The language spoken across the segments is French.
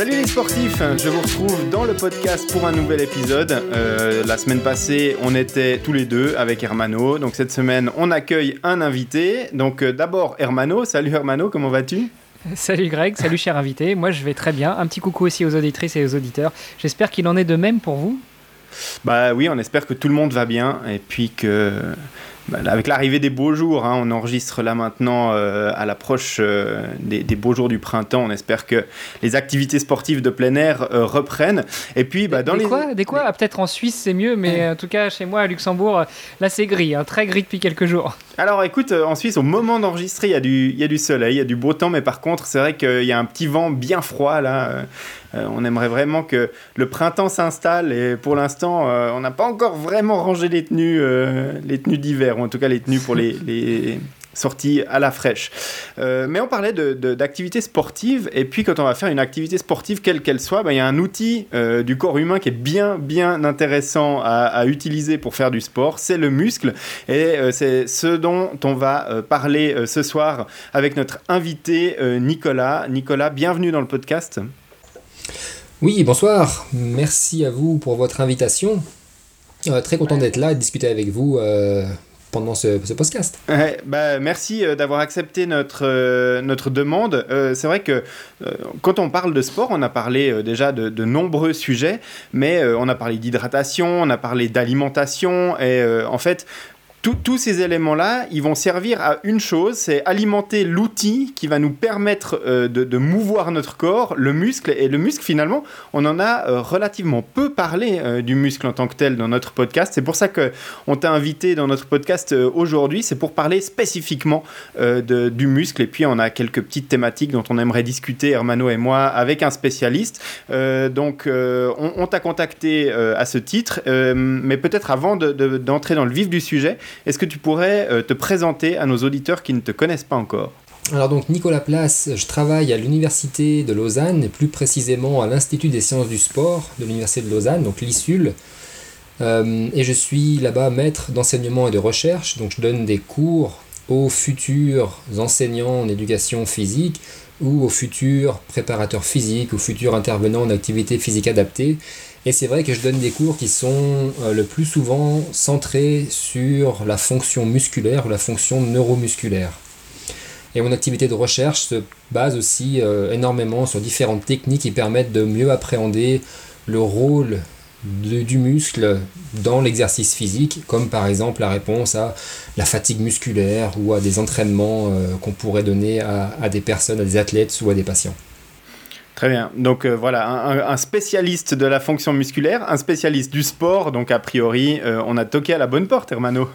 Salut les sportifs, je vous retrouve dans le podcast pour un nouvel épisode. Euh, la semaine passée, on était tous les deux avec Hermano. Donc cette semaine, on accueille un invité. Donc euh, d'abord Hermano. Salut Hermano, comment vas-tu? Salut Greg, salut cher invité. Moi je vais très bien. Un petit coucou aussi aux auditrices et aux auditeurs. J'espère qu'il en est de même pour vous. Bah oui, on espère que tout le monde va bien et puis que avec l'arrivée des beaux jours, hein, on enregistre là maintenant euh, à l'approche euh, des, beaux jours du printemps. On espère que les activités sportives de plein air euh, reprennent. Et puis, bah, dans des les quoi, des quoi? ah, Peut-être en Suisse c'est mieux, mais en tout cas chez moi à Luxembourg, là c'est gris, hein, très gris depuis quelques jours. Alors écoute, en Suisse, au moment d'enregistrer, il y, a du, soleil, il y a du beau temps, mais par contre, c'est vrai qu'il y a un petit vent bien froid là. Euh, on aimerait vraiment que le printemps s'installe et pour l'instant, euh, on n'a pas encore vraiment rangé les tenues, euh, les tenues d'hiver, ou en tout cas les tenues pour les, sorties à la fraîche. mais on parlait d'activités sportives, et puis quand on va faire une activité sportive, quelle qu'elle soit, ben, il y a un outil du corps humain qui est bien, bien intéressant à, utiliser pour faire du sport, c'est le muscle, et c'est ce dont on va parler ce soir avec notre invité Nicolas. Nicolas, bienvenue dans le podcast. Oui, bonsoir. Merci à vous pour votre invitation. Euh, très content d'être là et de discuter avec vous euh, pendant ce, podcast. bah, merci euh, d'avoir accepté notre, notre demande. c'est vrai que quand on parle de sport, on a parlé déjà de, de, nombreux sujets, mais on a parlé d'hydratation, on a parlé d'alimentation, et en fait, tous ces éléments-là, ils vont servir à une chose, c'est alimenter l'outil qui va nous permettre euh, de, mouvoir notre corps, le muscle. Et le muscle, finalement, on en a euh, relativement peu parlé euh, du muscle en tant que tel dans notre podcast. C'est pour ça qu'on t'a invité dans notre podcast aujourd'hui. C'est pour parler spécifiquement du muscle. Et puis, on a quelques petites thématiques dont on aimerait discuter, Hermano et moi, avec un spécialiste. donc, on, t'a contacté à ce titre. mais peut-être avant d'entrer dans le vif du sujet, est-ce que tu pourrais euh, te présenter à nos auditeurs qui ne te connaissent pas encore? Alors donc Nicolas Place, je travaille à l'université de Lausanne et plus précisément à l'Institut des sciences du sport de l'université de Lausanne, donc l'ISUL. Euh, et je suis là-bas maître d'enseignement et de recherche, donc je donne des cours aux futurs enseignants en éducation physique ou aux futurs préparateurs physiques, aux futurs intervenants en activité physique adaptée. Et c'est vrai que je donne des cours qui sont euh, le plus souvent centrés sur la fonction musculaire ou la fonction neuromusculaire. Et mon activité de recherche se base aussi euh, énormément sur différentes techniques qui permettent de mieux appréhender le rôle du muscle dans l'exercice physique, comme par exemple la réponse à la fatigue musculaire ou à des entraînements euh, qu'on pourrait donner à des personnes, à des athlètes ou à des patients. Très bien. Donc euh, voilà, un, spécialiste de la fonction musculaire, un spécialiste du sport. Donc a priori, euh, on a toqué à la bonne porte, Hermano.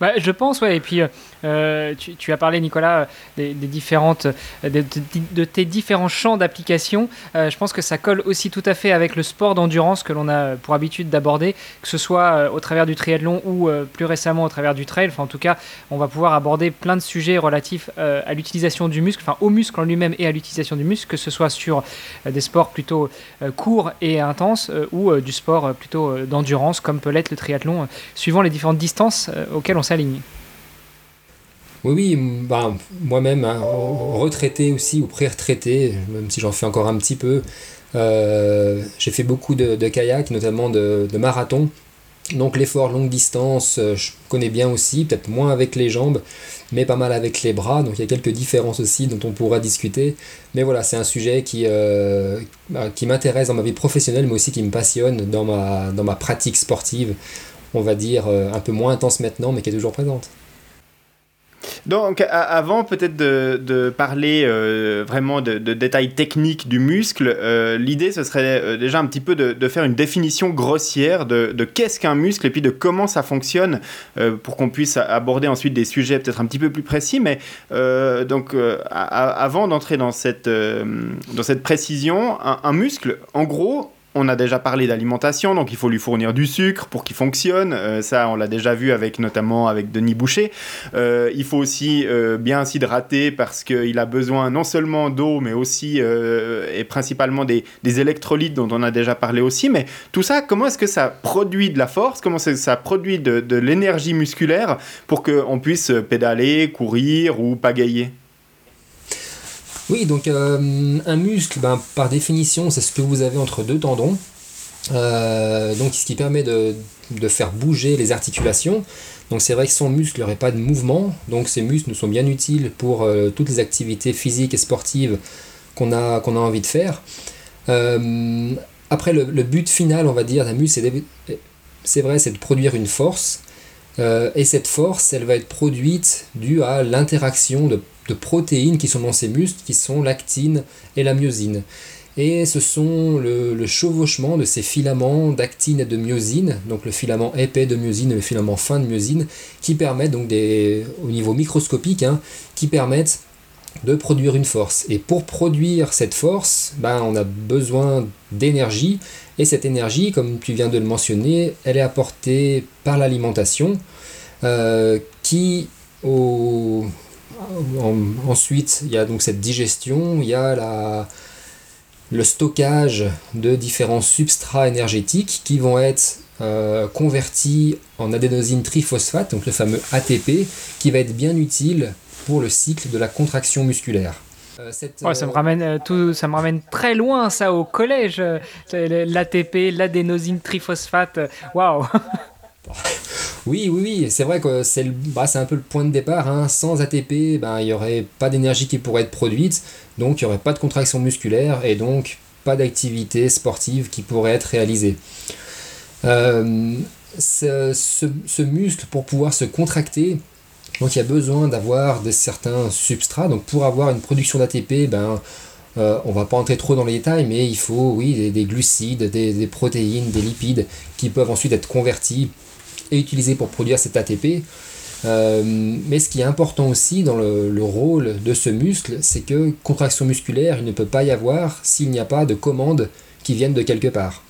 Bah, je pense, ouais. Et puis, euh, tu, as parlé, Nicolas, des, différentes, de, tes différents champs d'application. Euh, je pense que ça colle aussi tout à fait avec le sport d'endurance que l'on a pour habitude d'aborder, que ce soit euh, au travers du triathlon ou plus récemment au travers du trail. Enfin, en tout cas, on va pouvoir aborder plein de sujets relatifs à l'utilisation du muscle, enfin au muscle en lui-même et à l'utilisation du muscle, que ce soit sur des sports plutôt courts et intenses ou du sport plutôt d'endurance, comme peut l'être le triathlon, suivant les différentes distances on s'aligne. Oui, oui, bah, moi-même, hein, retraité aussi ou pré-retraité, même si j'en fais encore un petit peu, euh, j'ai fait beaucoup de, kayak, notamment de, marathon. Donc l'effort longue distance, euh, je connais bien aussi, peut-être moins avec les jambes, mais pas mal avec les bras. Donc il y a quelques différences aussi dont on pourra discuter. Mais voilà, c'est un sujet qui, euh, qui m'intéresse dans ma vie professionnelle, mais aussi qui me passionne dans ma, dans ma pratique sportive on va dire, euh, un peu moins intense maintenant, mais qui est toujours présente. Donc, avant peut-être de, parler euh, vraiment de, détails techniques du muscle, euh, l'idée ce serait déjà un petit peu de, faire une définition grossière de, qu'est-ce qu'un muscle et puis de comment ça fonctionne pour qu'on puisse aborder ensuite des sujets peut-être un petit peu plus précis. Mais donc, avant d'entrer dans cette, dans cette précision, un muscle, en gros, on a déjà parlé d'alimentation, donc il faut lui fournir du sucre pour qu'il fonctionne. Euh, ça, on l'a déjà vu avec notamment avec Denis Boucher. Euh, il faut aussi euh, bien s'hydrater parce qu'il a besoin non seulement d'eau, mais aussi et principalement des, électrolytes dont on a déjà parlé aussi. Mais tout ça, comment est-ce que ça produit de la force? Comment ça produit de, de l'énergie musculaire pour qu'on puisse pédaler, courir ou pagayer? Oui, donc un muscle, ben, par définition, c'est ce que vous avez entre deux tendons. donc ce qui permet de, faire bouger les articulations. Donc c'est vrai que sans muscle, il pas de mouvement. Donc ces muscles nous sont bien utiles pour toutes les activités physiques et sportives qu'on a, envie de faire. Euh, après, le, but final, on va dire, d'un muscle, c'est vrai, c'est de produire une force. Euh, et cette force, elle va être produite due à l'interaction de, protéines qui sont dans ces muscles, qui sont l'actine et la myosine. Et ce sont le, chevauchement de ces filaments d'actine et de myosine, donc le filament épais de myosine et le filament fin de myosine, qui permettent, donc des, au niveau microscopique, hein, qui permettent de produire une force. Et pour produire cette force, ben, on a besoin d'énergie. Et cette énergie, comme tu viens de le mentionner, elle est apportée par l'alimentation, euh, qui au... ensuite il y a donc cette digestion, il y a la... le stockage de différents substrats énergétiques qui vont être euh, convertis en adénosine triphosphate, donc le fameux ATP, qui va être bien utile pour le cycle de la contraction musculaire. Euh, ça, me ramène, euh, tout, ça me ramène très loin, ça, au collège. L'ATP, l'adénosine triphosphate. Waouh! Oui, oui, oui, c'est vrai que c'est bah, un peu le point de départ. Hein. Sans ATP, ben, il n'y aurait pas d'énergie qui pourrait être produite, donc il n'y aurait pas de contraction musculaire et donc pas d'activité sportive qui pourrait être réalisée. ce, ce, muscle, pour pouvoir se contracter, donc il y a besoin d'avoir certains substrats. Donc pour avoir une production d'ATP, ben, euh, on va pas entrer trop dans les détails, mais il faut oui, des, glucides, des, protéines, des lipides qui peuvent ensuite être convertis et utilisés pour produire cet ATP. Euh, mais ce qui est important aussi dans le, rôle de ce muscle, c'est que contraction musculaire, il ne peut pas y avoir s'il n'y a pas de commandes qui viennent de quelque part.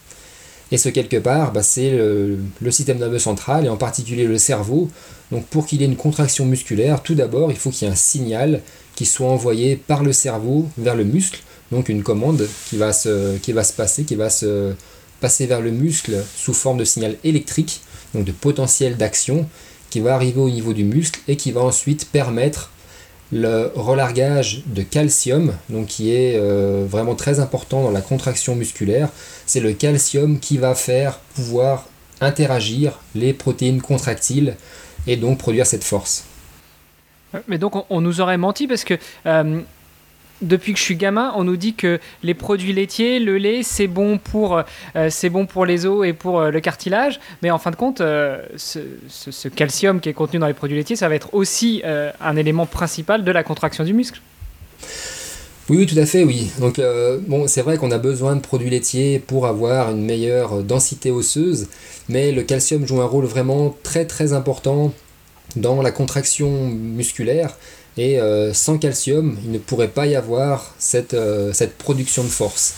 Et ce quelque part, bah, c'est le, système nerveux central et en particulier le cerveau. Donc pour qu'il y ait une contraction musculaire, tout d'abord, il faut qu'il y ait un signal qui soit envoyé par le cerveau vers le muscle. Donc une commande qui va se, qui va se passer, qui va se passer vers le muscle sous forme de signal électrique, donc de potentiel d'action, qui va arriver au niveau du muscle et qui va ensuite permettre le relargage de calcium, donc qui est euh, vraiment très important dans la contraction musculaire, c'est le calcium qui va faire pouvoir interagir les protéines contractiles et donc produire cette force. Mais donc on, nous aurait menti parce que euh, depuis que je suis gamin, on nous dit que les produits laitiers, le lait, c'est bon pour, euh, bon pour les os et pour euh, le cartilage. Mais en fin de compte, euh, ce, calcium qui est contenu dans les produits laitiers, ça va être aussi un élément principal de la contraction du muscle. Oui, tout à fait, oui. Donc, bon, c'est vrai qu'on a besoin de produits laitiers pour avoir une meilleure densité osseuse, mais le calcium joue un rôle vraiment très très important dans la contraction musculaire et euh, sans calcium, il ne pourrait pas y avoir cette, euh, production de force.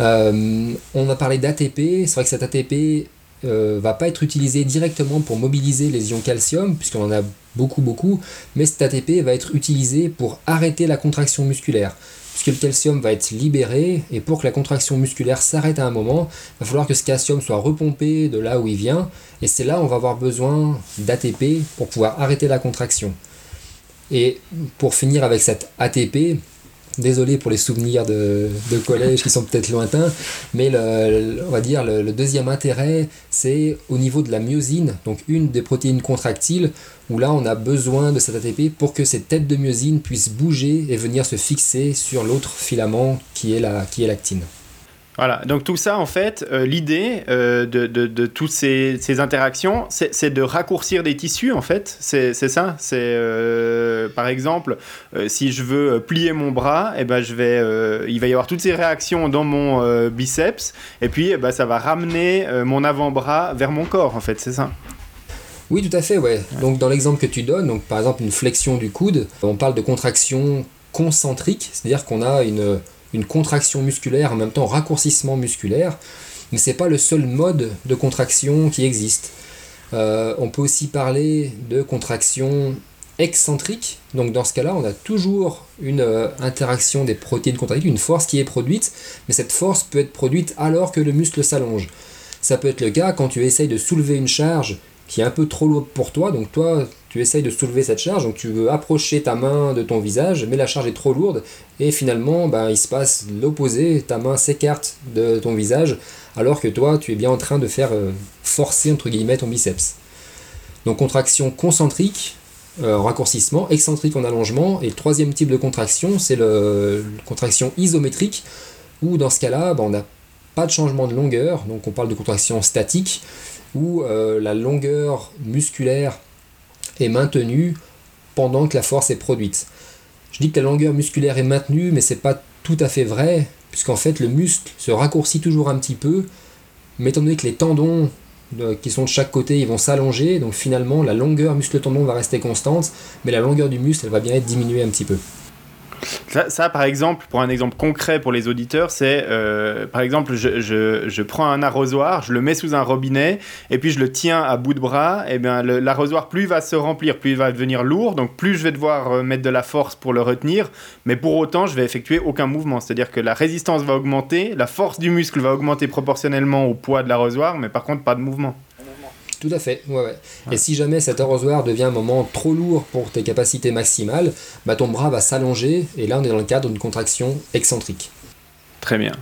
Euh, on a parlé d'ATP, c'est vrai que cet ATP va pas être utilisé directement pour mobiliser les ions calcium, puisqu'on en a beaucoup beaucoup, mais cet ATP va être utilisé pour arrêter la contraction musculaire puisque le calcium va être libéré, et pour que la contraction musculaire s'arrête à un moment, il va falloir que ce calcium soit repompé de là où il vient, et c'est là où on va avoir besoin d'ATP pour pouvoir arrêter la contraction. Et pour finir avec cette ATP, désolé pour les souvenirs de, collège qui sont peut-être lointains, mais le, on va dire le, deuxième intérêt, c'est au niveau de la myosine, donc une des protéines contractiles, où là on a besoin de cette ATP pour que cette tête de myosine puisse bouger et venir se fixer sur l'autre filament qui est la, qui est l'actine. Voilà, donc tout ça, en fait, euh, l'idée euh, de, de, toutes ces, interactions, c'est de raccourcir des tissus, en fait. C'est ça. C'est euh, par exemple, si je veux plier mon bras, eh ben, je vais, il va y avoir toutes ces réactions dans mon biceps, et puis eh ben, ça va ramener mon avant-bras vers mon corps, en fait, c'est ça. Oui, tout à fait, ouais. Donc dans l'exemple que tu donnes, donc par exemple une flexion du coude, on parle de contraction concentrique, c'est-à-dire qu'on a une une contraction musculaire, en même temps raccourcissement musculaire, mais c'est pas le seul mode de contraction qui existe. Euh, on peut aussi parler de contraction excentrique, donc dans ce cas-là, on a toujours une euh, interaction des protéines contractiles, une force qui est produite, mais cette force peut être produite alors que le muscle s'allonge. Ça peut être le cas quand tu essayes de soulever une charge qui est un peu trop lourde pour toi, donc toi, tu essayes de soulever cette charge, donc tu veux approcher ta main de ton visage, mais la charge est trop lourde, et finalement, ben, il se passe l'opposé, ta main s'écarte de ton visage, alors que toi, tu es bien en train de faire euh, forcer, entre guillemets, ton biceps. Donc contraction concentrique, euh, raccourcissement, excentrique en allongement, et le troisième type de contraction, c'est le, contraction isométrique, où dans ce cas-là, ben, on n'a pas de changement de longueur, donc on parle de contraction statique, où euh, la longueur musculaire est maintenue pendant que la force est produite. Je dis que la longueur musculaire est maintenue, mais c'est pas tout à fait vrai, puisqu'en fait le muscle se raccourcit toujours un petit peu, mais étant donné que les tendons qui sont de chaque côté, ils vont s'allonger, donc finalement la longueur muscle-tendon va rester constante, mais la longueur du muscle, va bien être diminuée un petit peu. Ça, par exemple, pour un exemple concret pour les auditeurs, c'est euh, par exemple, je, je, prends un arrosoir, je le mets sous un robinet, et puis je le tiens à bout de bras. Et bien, l'arrosoir, plus il va se remplir, plus il va devenir lourd, donc plus je vais devoir euh, mettre de la force pour le retenir, mais pour autant, je vais effectuer aucun mouvement. C'est-à-dire que la résistance va augmenter, la force du muscle va augmenter proportionnellement au poids de l'arrosoir, mais par contre, pas de mouvement. Tout à fait, ouais, ouais. Et si jamais cet arrosoir devient un moment trop lourd pour tes capacités maximales, bah ton bras va s'allonger et là on est dans le cadre d'une contraction excentrique. Très bien.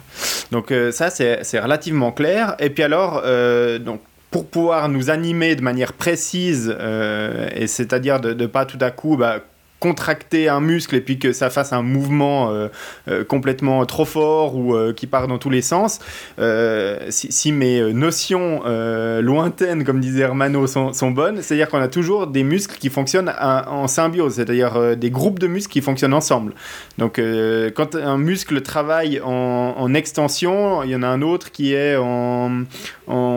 Donc euh, ça c'est relativement clair. Et puis alors, euh, donc pour pouvoir nous animer de manière précise, euh, et c'est-à-dire de ne pas tout à coup bah, contracter un muscle et puis que ça fasse un mouvement euh, euh, complètement trop fort ou euh, qui part dans tous les sens, si, mes notions lointaines, comme disait Hermano, sont, bonnes, c'est-à-dire qu'on a toujours des muscles qui fonctionnent en, symbiose, c'est-à-dire des groupes de muscles qui fonctionnent ensemble. Donc quand un muscle travaille en, extension, il y en a un autre qui est en,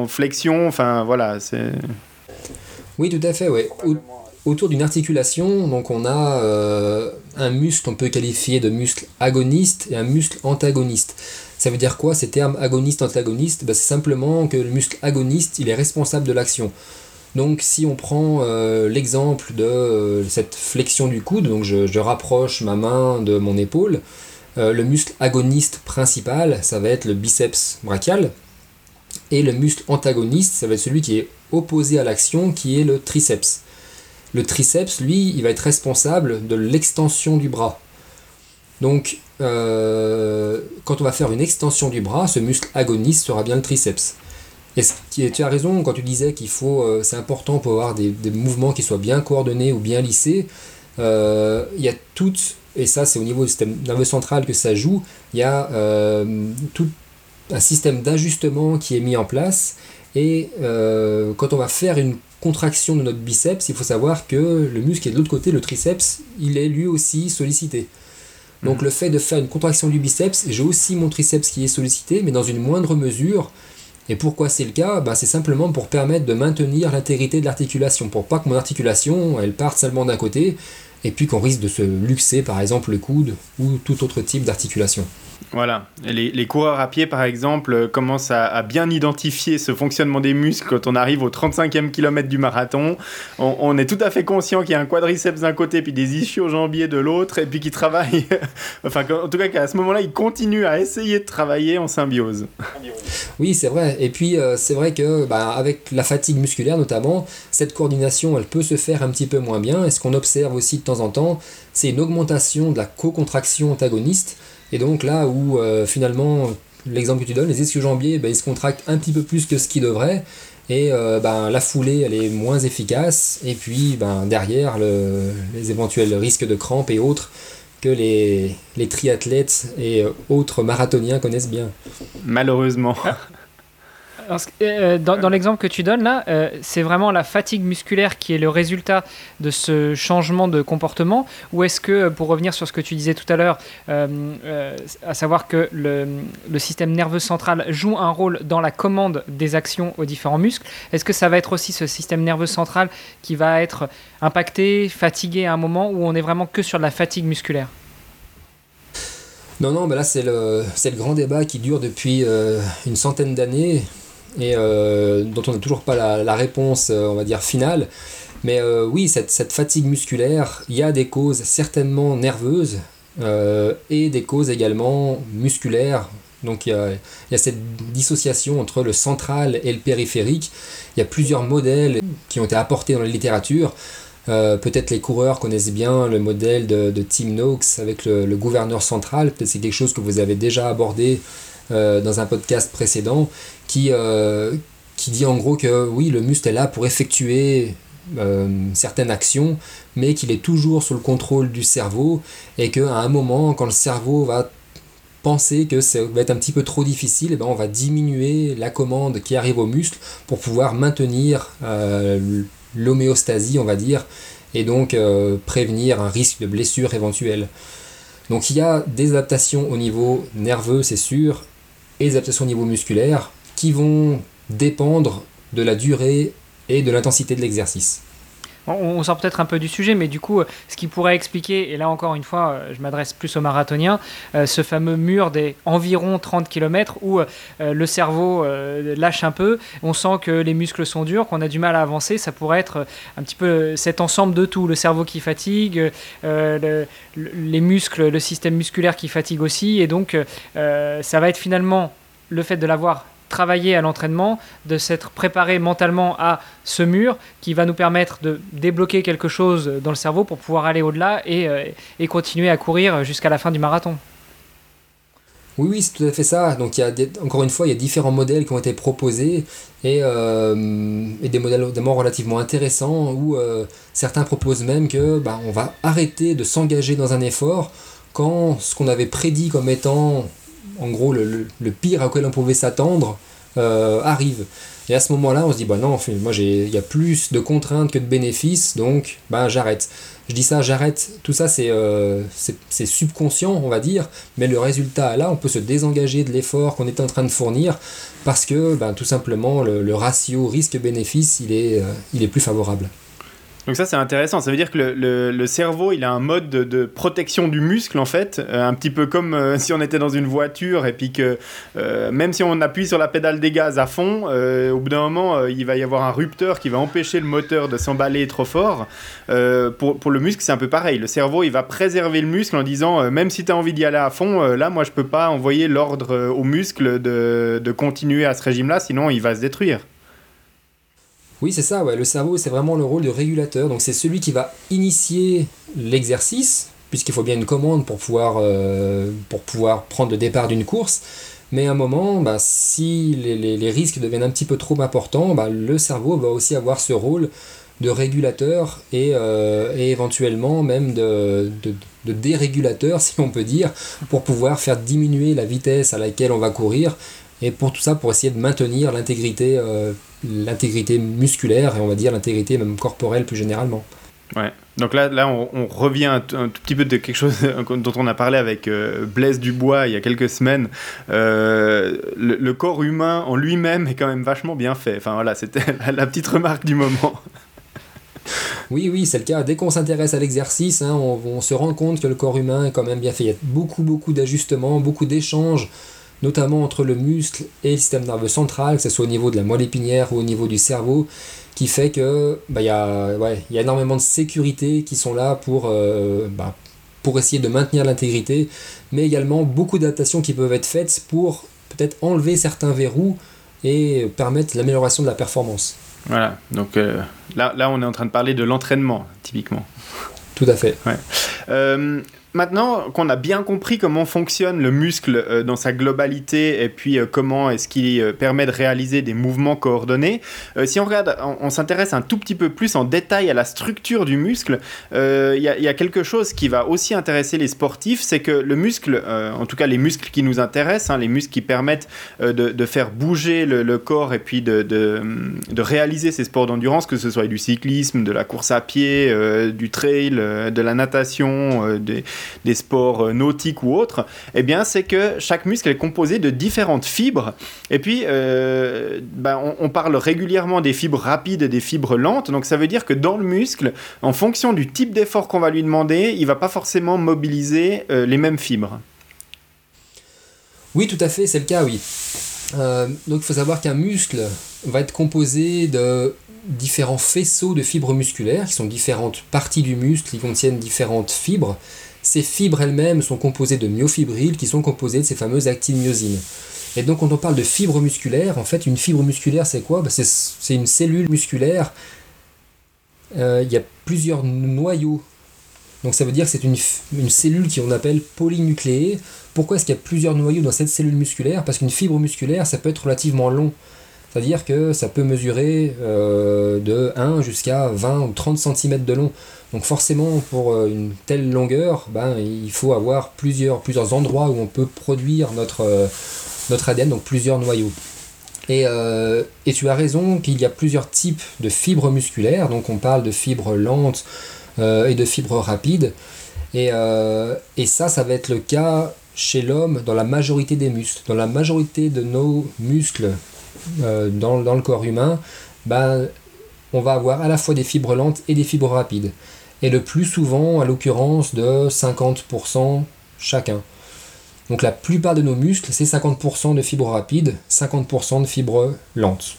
flexion, enfin voilà, c'est... Oui, tout à fait, oui autour d'une articulation, donc on a euh, un muscle qu'on peut qualifier de muscle agoniste et un muscle antagoniste. Ça veut dire quoi ces termes agoniste-antagoniste ben, C'est simplement que le muscle agoniste, il est responsable de l'action. Donc si on prend euh, l'exemple de euh, cette flexion du coude, donc je, rapproche ma main de mon épaule, le muscle agoniste principal, ça va être le biceps brachial, et le muscle antagoniste, ça va être celui qui est opposé à l'action, qui est le triceps. Le triceps, lui, il va être responsable de l'extension du bras. Donc, euh, quand on va faire une extension du bras, ce muscle agoniste sera bien le triceps. Et tu as raison quand tu disais qu'il faut, euh, c'est important pour avoir des, mouvements qui soient bien coordonnés ou bien lissés. Euh, il y a tout, et ça c'est au niveau du système nerveux central que ça joue, il y a tout un système d'ajustement qui est mis en place. Et quand on va faire une contraction de notre biceps, il faut savoir que le muscle qui est de l'autre côté, le triceps, il est lui aussi sollicité. Donc mhm. le fait de faire une contraction du biceps, j'ai aussi mon triceps qui est sollicité, mais dans une moindre mesure. Et pourquoi c'est le cas? Ben, C'est simplement pour permettre de maintenir l'intégrité de l'articulation, pour pas que mon articulation, elle parte seulement d'un côté, et puis qu'on risque de se luxer par exemple le coude ou tout autre type d'articulation. Voilà. les, coureurs à pied, par exemple, euh, commencent à, bien identifier ce fonctionnement des muscles quand on arrive au 35e kilomètre du marathon. On, est tout à fait conscient qu'il y a un quadriceps d'un côté, puis des ischio-jambiers de l'autre, et puis qu'ils travaillent. enfin, en tout cas, qu'à ce moment-là, ils continuent à essayer de travailler en symbiose. Oui, c'est vrai. Et puis, euh, c'est vrai que, bah, avec la fatigue musculaire notamment, cette coordination, elle peut se faire un petit peu moins bien. Et ce qu'on observe aussi de temps en temps, c'est une augmentation de la co-contraction antagoniste. Et donc là où euh, finalement, l'exemple que tu donnes, les ischio-jambiers, ben, ils se contractent un petit peu plus que ce qu'ils devraient. Et euh, ben, la foulée, elle est moins efficace. Et puis ben, derrière, les éventuels risques de crampes et autres que les, les triathlètes et autres marathoniens connaissent bien. Malheureusement. Ah. Euh, dans, l'exemple que tu donnes là, euh, c'est vraiment la fatigue musculaire qui est le résultat de ce changement de comportement Ou est-ce que, pour revenir sur ce que tu disais tout à l'heure, euh, à savoir que le, système nerveux central joue un rôle dans la commande des actions aux différents muscles, est-ce que ça va être aussi ce système nerveux central qui va être impacté, fatigué à un moment où on est vraiment que sur de la fatigue musculaire? Non, non, mais là c'est le grand débat qui dure depuis une centaine d'années et euh, dont on n'a toujours pas la, réponse, euh, on va dire, finale. Mais euh, oui, cette, fatigue musculaire, il y a des causes certainement nerveuses et des causes également musculaires. Donc il y, a, il y, a, cette dissociation entre le central et le périphérique. Il y a plusieurs modèles qui ont été apportés dans la littérature. peut-être les coureurs connaissent bien le modèle de, Tim Noakes avec le, gouverneur central. Peut-être c'est quelque chose que vous avez déjà abordé dans un podcast précédent qui, qui dit en gros que oui, le muscle est là pour effectuer certaines actions, mais qu'il est toujours sous le contrôle du cerveau et qu'à un moment, quand le cerveau va penser que ça va être un petit peu trop difficile, et eh ben on va diminuer la commande qui arrive au muscle pour pouvoir maintenir euh, l'homéostasie, on va dire, et donc euh, prévenir un risque de blessure éventuelle. Donc il y a des adaptations au niveau nerveux, c'est sûr, et des adaptations au niveau musculaire qui vont dépendre de la durée et de l'intensité de l'exercice. On, sort peut-être un peu du sujet, mais du coup, ce qui pourrait expliquer, et là encore une fois, euh, je m'adresse plus aux marathoniens, euh, ce fameux mur des environ 30 km où euh, le cerveau lâche un peu, on sent que les muscles sont durs, qu'on a du mal à avancer, ça pourrait être un petit peu cet ensemble de tout, le cerveau qui fatigue, les muscles, le système musculaire qui fatigue aussi, et donc ça va être finalement le fait de l'avoir travailler à l'entraînement, de s'être préparé mentalement à ce mur qui va nous permettre de débloquer quelque chose dans le cerveau pour pouvoir aller au-delà et, euh, continuer à courir jusqu'à la fin du marathon. Oui, oui, c'est tout à fait ça. Donc, il y a encore une fois, il y a différents modèles qui ont été proposés et, euh, des modèles relativement intéressants où euh, certains proposent même que bah, on va arrêter de s'engager dans un effort quand ce qu'on avait prédit comme étant en gros le, pire à quoi on pouvait s'attendre euh, arrive. Et à ce moment-là, on se dit, bah non, moi il y a plus de contraintes que de bénéfices, donc bah, j'arrête. Je dis ça, j'arrête, tout ça euh, c'est subconscient, on va dire, mais le résultat là, on peut se désengager de l'effort qu'on est en train de fournir parce que bah, tout simplement le, ratio risque-bénéfice il, euh, il est plus favorable. Donc ça c'est intéressant, ça veut dire que le, cerveau il a un mode de, protection du muscle en fait, euh, un petit peu comme euh, si on était dans une voiture et puis que euh, même si on appuie sur la pédale des gaz à fond, au bout d'un moment il va y avoir un rupteur qui va empêcher le moteur de s'emballer trop fort. pour, le muscle c'est un peu pareil, le cerveau il va préserver le muscle en disant même si tu as envie d'y aller à fond, là moi je peux pas envoyer l'ordre au muscle de continuer à ce régime là sinon il va se détruire. Oui, c'est ça, le cerveau, c'est vraiment le rôle de régulateur. Donc c'est celui qui va initier l'exercice, puisqu'il faut bien une commande pour pouvoir, euh, prendre le départ d'une course. Mais à un moment, bah, si les, risques deviennent un petit peu trop importants, bah, le cerveau va aussi avoir ce rôle de régulateur et, euh, éventuellement même de, dérégulateur, si on peut dire, pour pouvoir faire diminuer la vitesse à laquelle on va courir. Et pour tout ça, pour essayer de maintenir l'intégrité euh, l'intégrité musculaire et on va dire l'intégrité même corporelle plus généralement. Ouais. Donc là, là on, revient un, tout petit peu de quelque chose dont on a parlé avec euh, Blaise Dubois il y a quelques semaines. Euh, le, corps humain en lui-même est quand même vachement bien fait. Enfin voilà, c'était la, petite remarque du moment. Oui, oui, c'est le cas. Dès qu'on s'intéresse à l'exercice, hein, on, on, se rend compte que le corps humain est quand même bien fait. Il y a beaucoup, beaucoup d'ajustements, beaucoup d'échanges notamment entre le muscle et le système nerveux central, que ce soit au niveau de la moelle épinière ou au niveau du cerveau, qui fait que bah, y, a, ouais, y a énormément de sécurité qui sont là pour, euh, bah, pour essayer de maintenir l'intégrité, mais également beaucoup d'adaptations qui peuvent être faites pour peut-être enlever certains verrous et permettre l'amélioration de la performance. Voilà, donc euh, là, là on est en train de parler de l'entraînement, typiquement. Tout à fait. Ouais. Euh, Maintenant qu'on a bien compris comment fonctionne le muscle euh, dans sa globalité et puis euh, comment est-ce qu'il euh, permet de réaliser des mouvements coordonnés, si on regarde, on, s'intéresse un tout petit peu plus en détail à la structure du muscle, il y, a quelque chose qui va aussi intéresser les sportifs, c'est que le muscle, en tout cas les muscles qui nous intéressent, hein, les muscles qui permettent de, faire bouger le, corps et puis de, de, réaliser ces sports d'endurance, que ce soit du cyclisme, de la course à pied, du trail, de la natation, des des sports euh, nautiques ou autres, eh bien, c'est que chaque muscle est composé de différentes fibres. Et puis, euh, ben, on, parle régulièrement des fibres rapides et des fibres lentes. Donc, ça veut dire que dans le muscle, en fonction du type d'effort qu'on va lui demander, il va pas forcément mobiliser euh, les mêmes fibres. Oui, tout à fait, c'est le cas, oui. donc, il faut savoir qu'un muscle va être composé de différents faisceaux de fibres musculaires, qui sont différentes parties du muscle, qui contiennent différentes fibres. Ces fibres elles-mêmes sont composées de myofibrilles qui sont composées de ces fameuses actine-myosines. Et donc quand on parle de fibres musculaires, en fait une fibre musculaire c'est quoi? Bah, C'est une cellule musculaire il y a plusieurs noyaux. Donc ça veut dire que c'est une, une, cellule qu'on appelle polynucléée. Pourquoi est-ce qu'il y a plusieurs noyaux dans cette cellule musculaire? Parce qu'une fibre musculaire, ça peut être relativement long. C'est-à-dire que ça peut mesurer euh, de 1 jusqu'à 20 ou 30 cm de long. Donc forcément, pour euh, une telle longueur, ben, il faut avoir plusieurs, endroits où on peut produire notre, euh, ADN, donc plusieurs noyaux. Et, et tu as raison qu'il y a plusieurs types de fibres musculaires. Donc on parle de fibres lentes et de fibres rapides. Et, et ça, ça va être le cas chez l'homme dans la majorité des muscles. Dans la majorité de nos muscles euh, dans, le corps humain, ben, on va avoir à la fois des fibres lentes et des fibres rapides. Et le plus souvent, à l'occurrence, de 50% chacun. Donc la plupart de nos muscles, c'est 50% de fibres rapides, 50% de fibres lentes.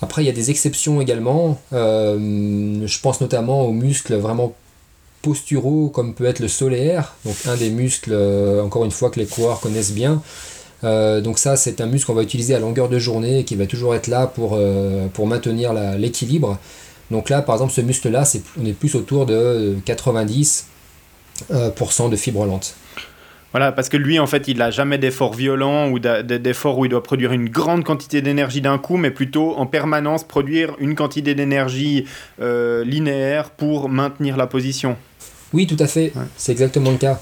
Après, il y a des exceptions également. Euh, je pense notamment aux muscles vraiment posturaux, comme peut être le solaire, donc un des muscles, euh, encore une fois, que les coureurs connaissent bien. Euh, donc ça, c'est un muscle qu'on va utiliser à longueur de journée et qui va toujours être là pour, euh, pour maintenir l'équilibre. Donc là, par exemple, ce muscle-là, on est plus autour de 90% euh, de fibres lentes. Voilà, parce que lui, en fait, il n'a jamais d'effort violent ou d'effort où il doit produire une grande quantité d'énergie d'un coup, mais plutôt en permanence produire une quantité d'énergie linéaire pour maintenir la position. Oui, tout à fait. C'est exactement le cas.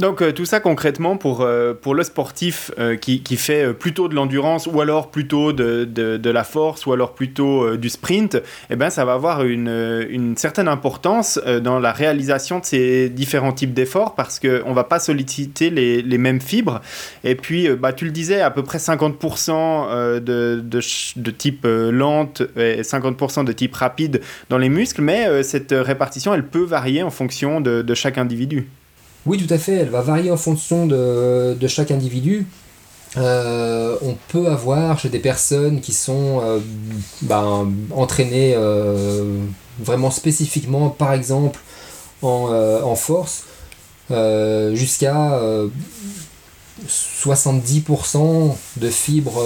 Donc euh, tout ça concrètement pour, euh, pour le sportif euh, qui, qui, fait plutôt de l'endurance ou alors plutôt de, de, la force ou alors plutôt du sprint, eh ben, ça va avoir une, une certaine importance dans la réalisation de ces différents types d'efforts parce qu'on ne va pas solliciter les, les, mêmes fibres. Et puis bah, tu le disais, à peu près 50% de, de, type lente et 50% de type rapide dans les muscles, mais cette répartition, elle peut varier en fonction de chaque individu. Oui, tout à fait, elle va varier en fonction de, chaque individu. Euh, on peut avoir chez des personnes qui sont euh, ben, entraînées euh, vraiment spécifiquement, par exemple en, force, jusqu'à 70% de fibres,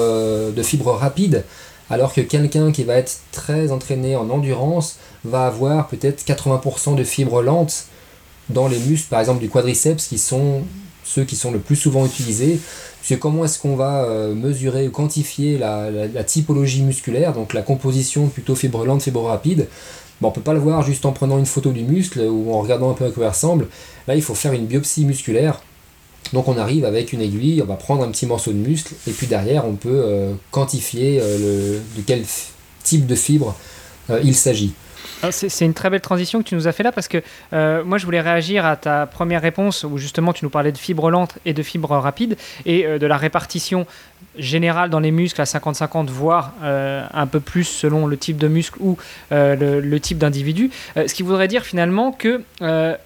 de fibres rapides, alors que quelqu'un qui va être très entraîné en endurance va avoir peut-être 80% de fibres lentes dans les muscles, par exemple du quadriceps, qui sont ceux qui sont le plus souvent utilisés. C'est comment est-ce qu'on va euh, mesurer ou quantifier la, typologie musculaire, donc la composition plutôt fibre lente, fibre rapide? Bon, on ne peut pas le voir juste en prenant une photo du muscle ou en regardant un peu à quoi il ressemble. Là, il faut faire une biopsie musculaire. Donc on arrive avec une aiguille, on va prendre un petit morceau de muscle et puis derrière on peut euh, quantifier euh, de quel type de fibre il s'agit. Ah, c'est une très belle transition que tu nous as fait là parce que euh, moi je voulais réagir à ta première réponse où justement tu nous parlais de fibres lentes et de fibres rapides et euh, de la répartition générale dans les muscles à 50-50 voire euh, un peu plus selon le type de muscle ou le, type d'individu. ce qui voudrait dire finalement que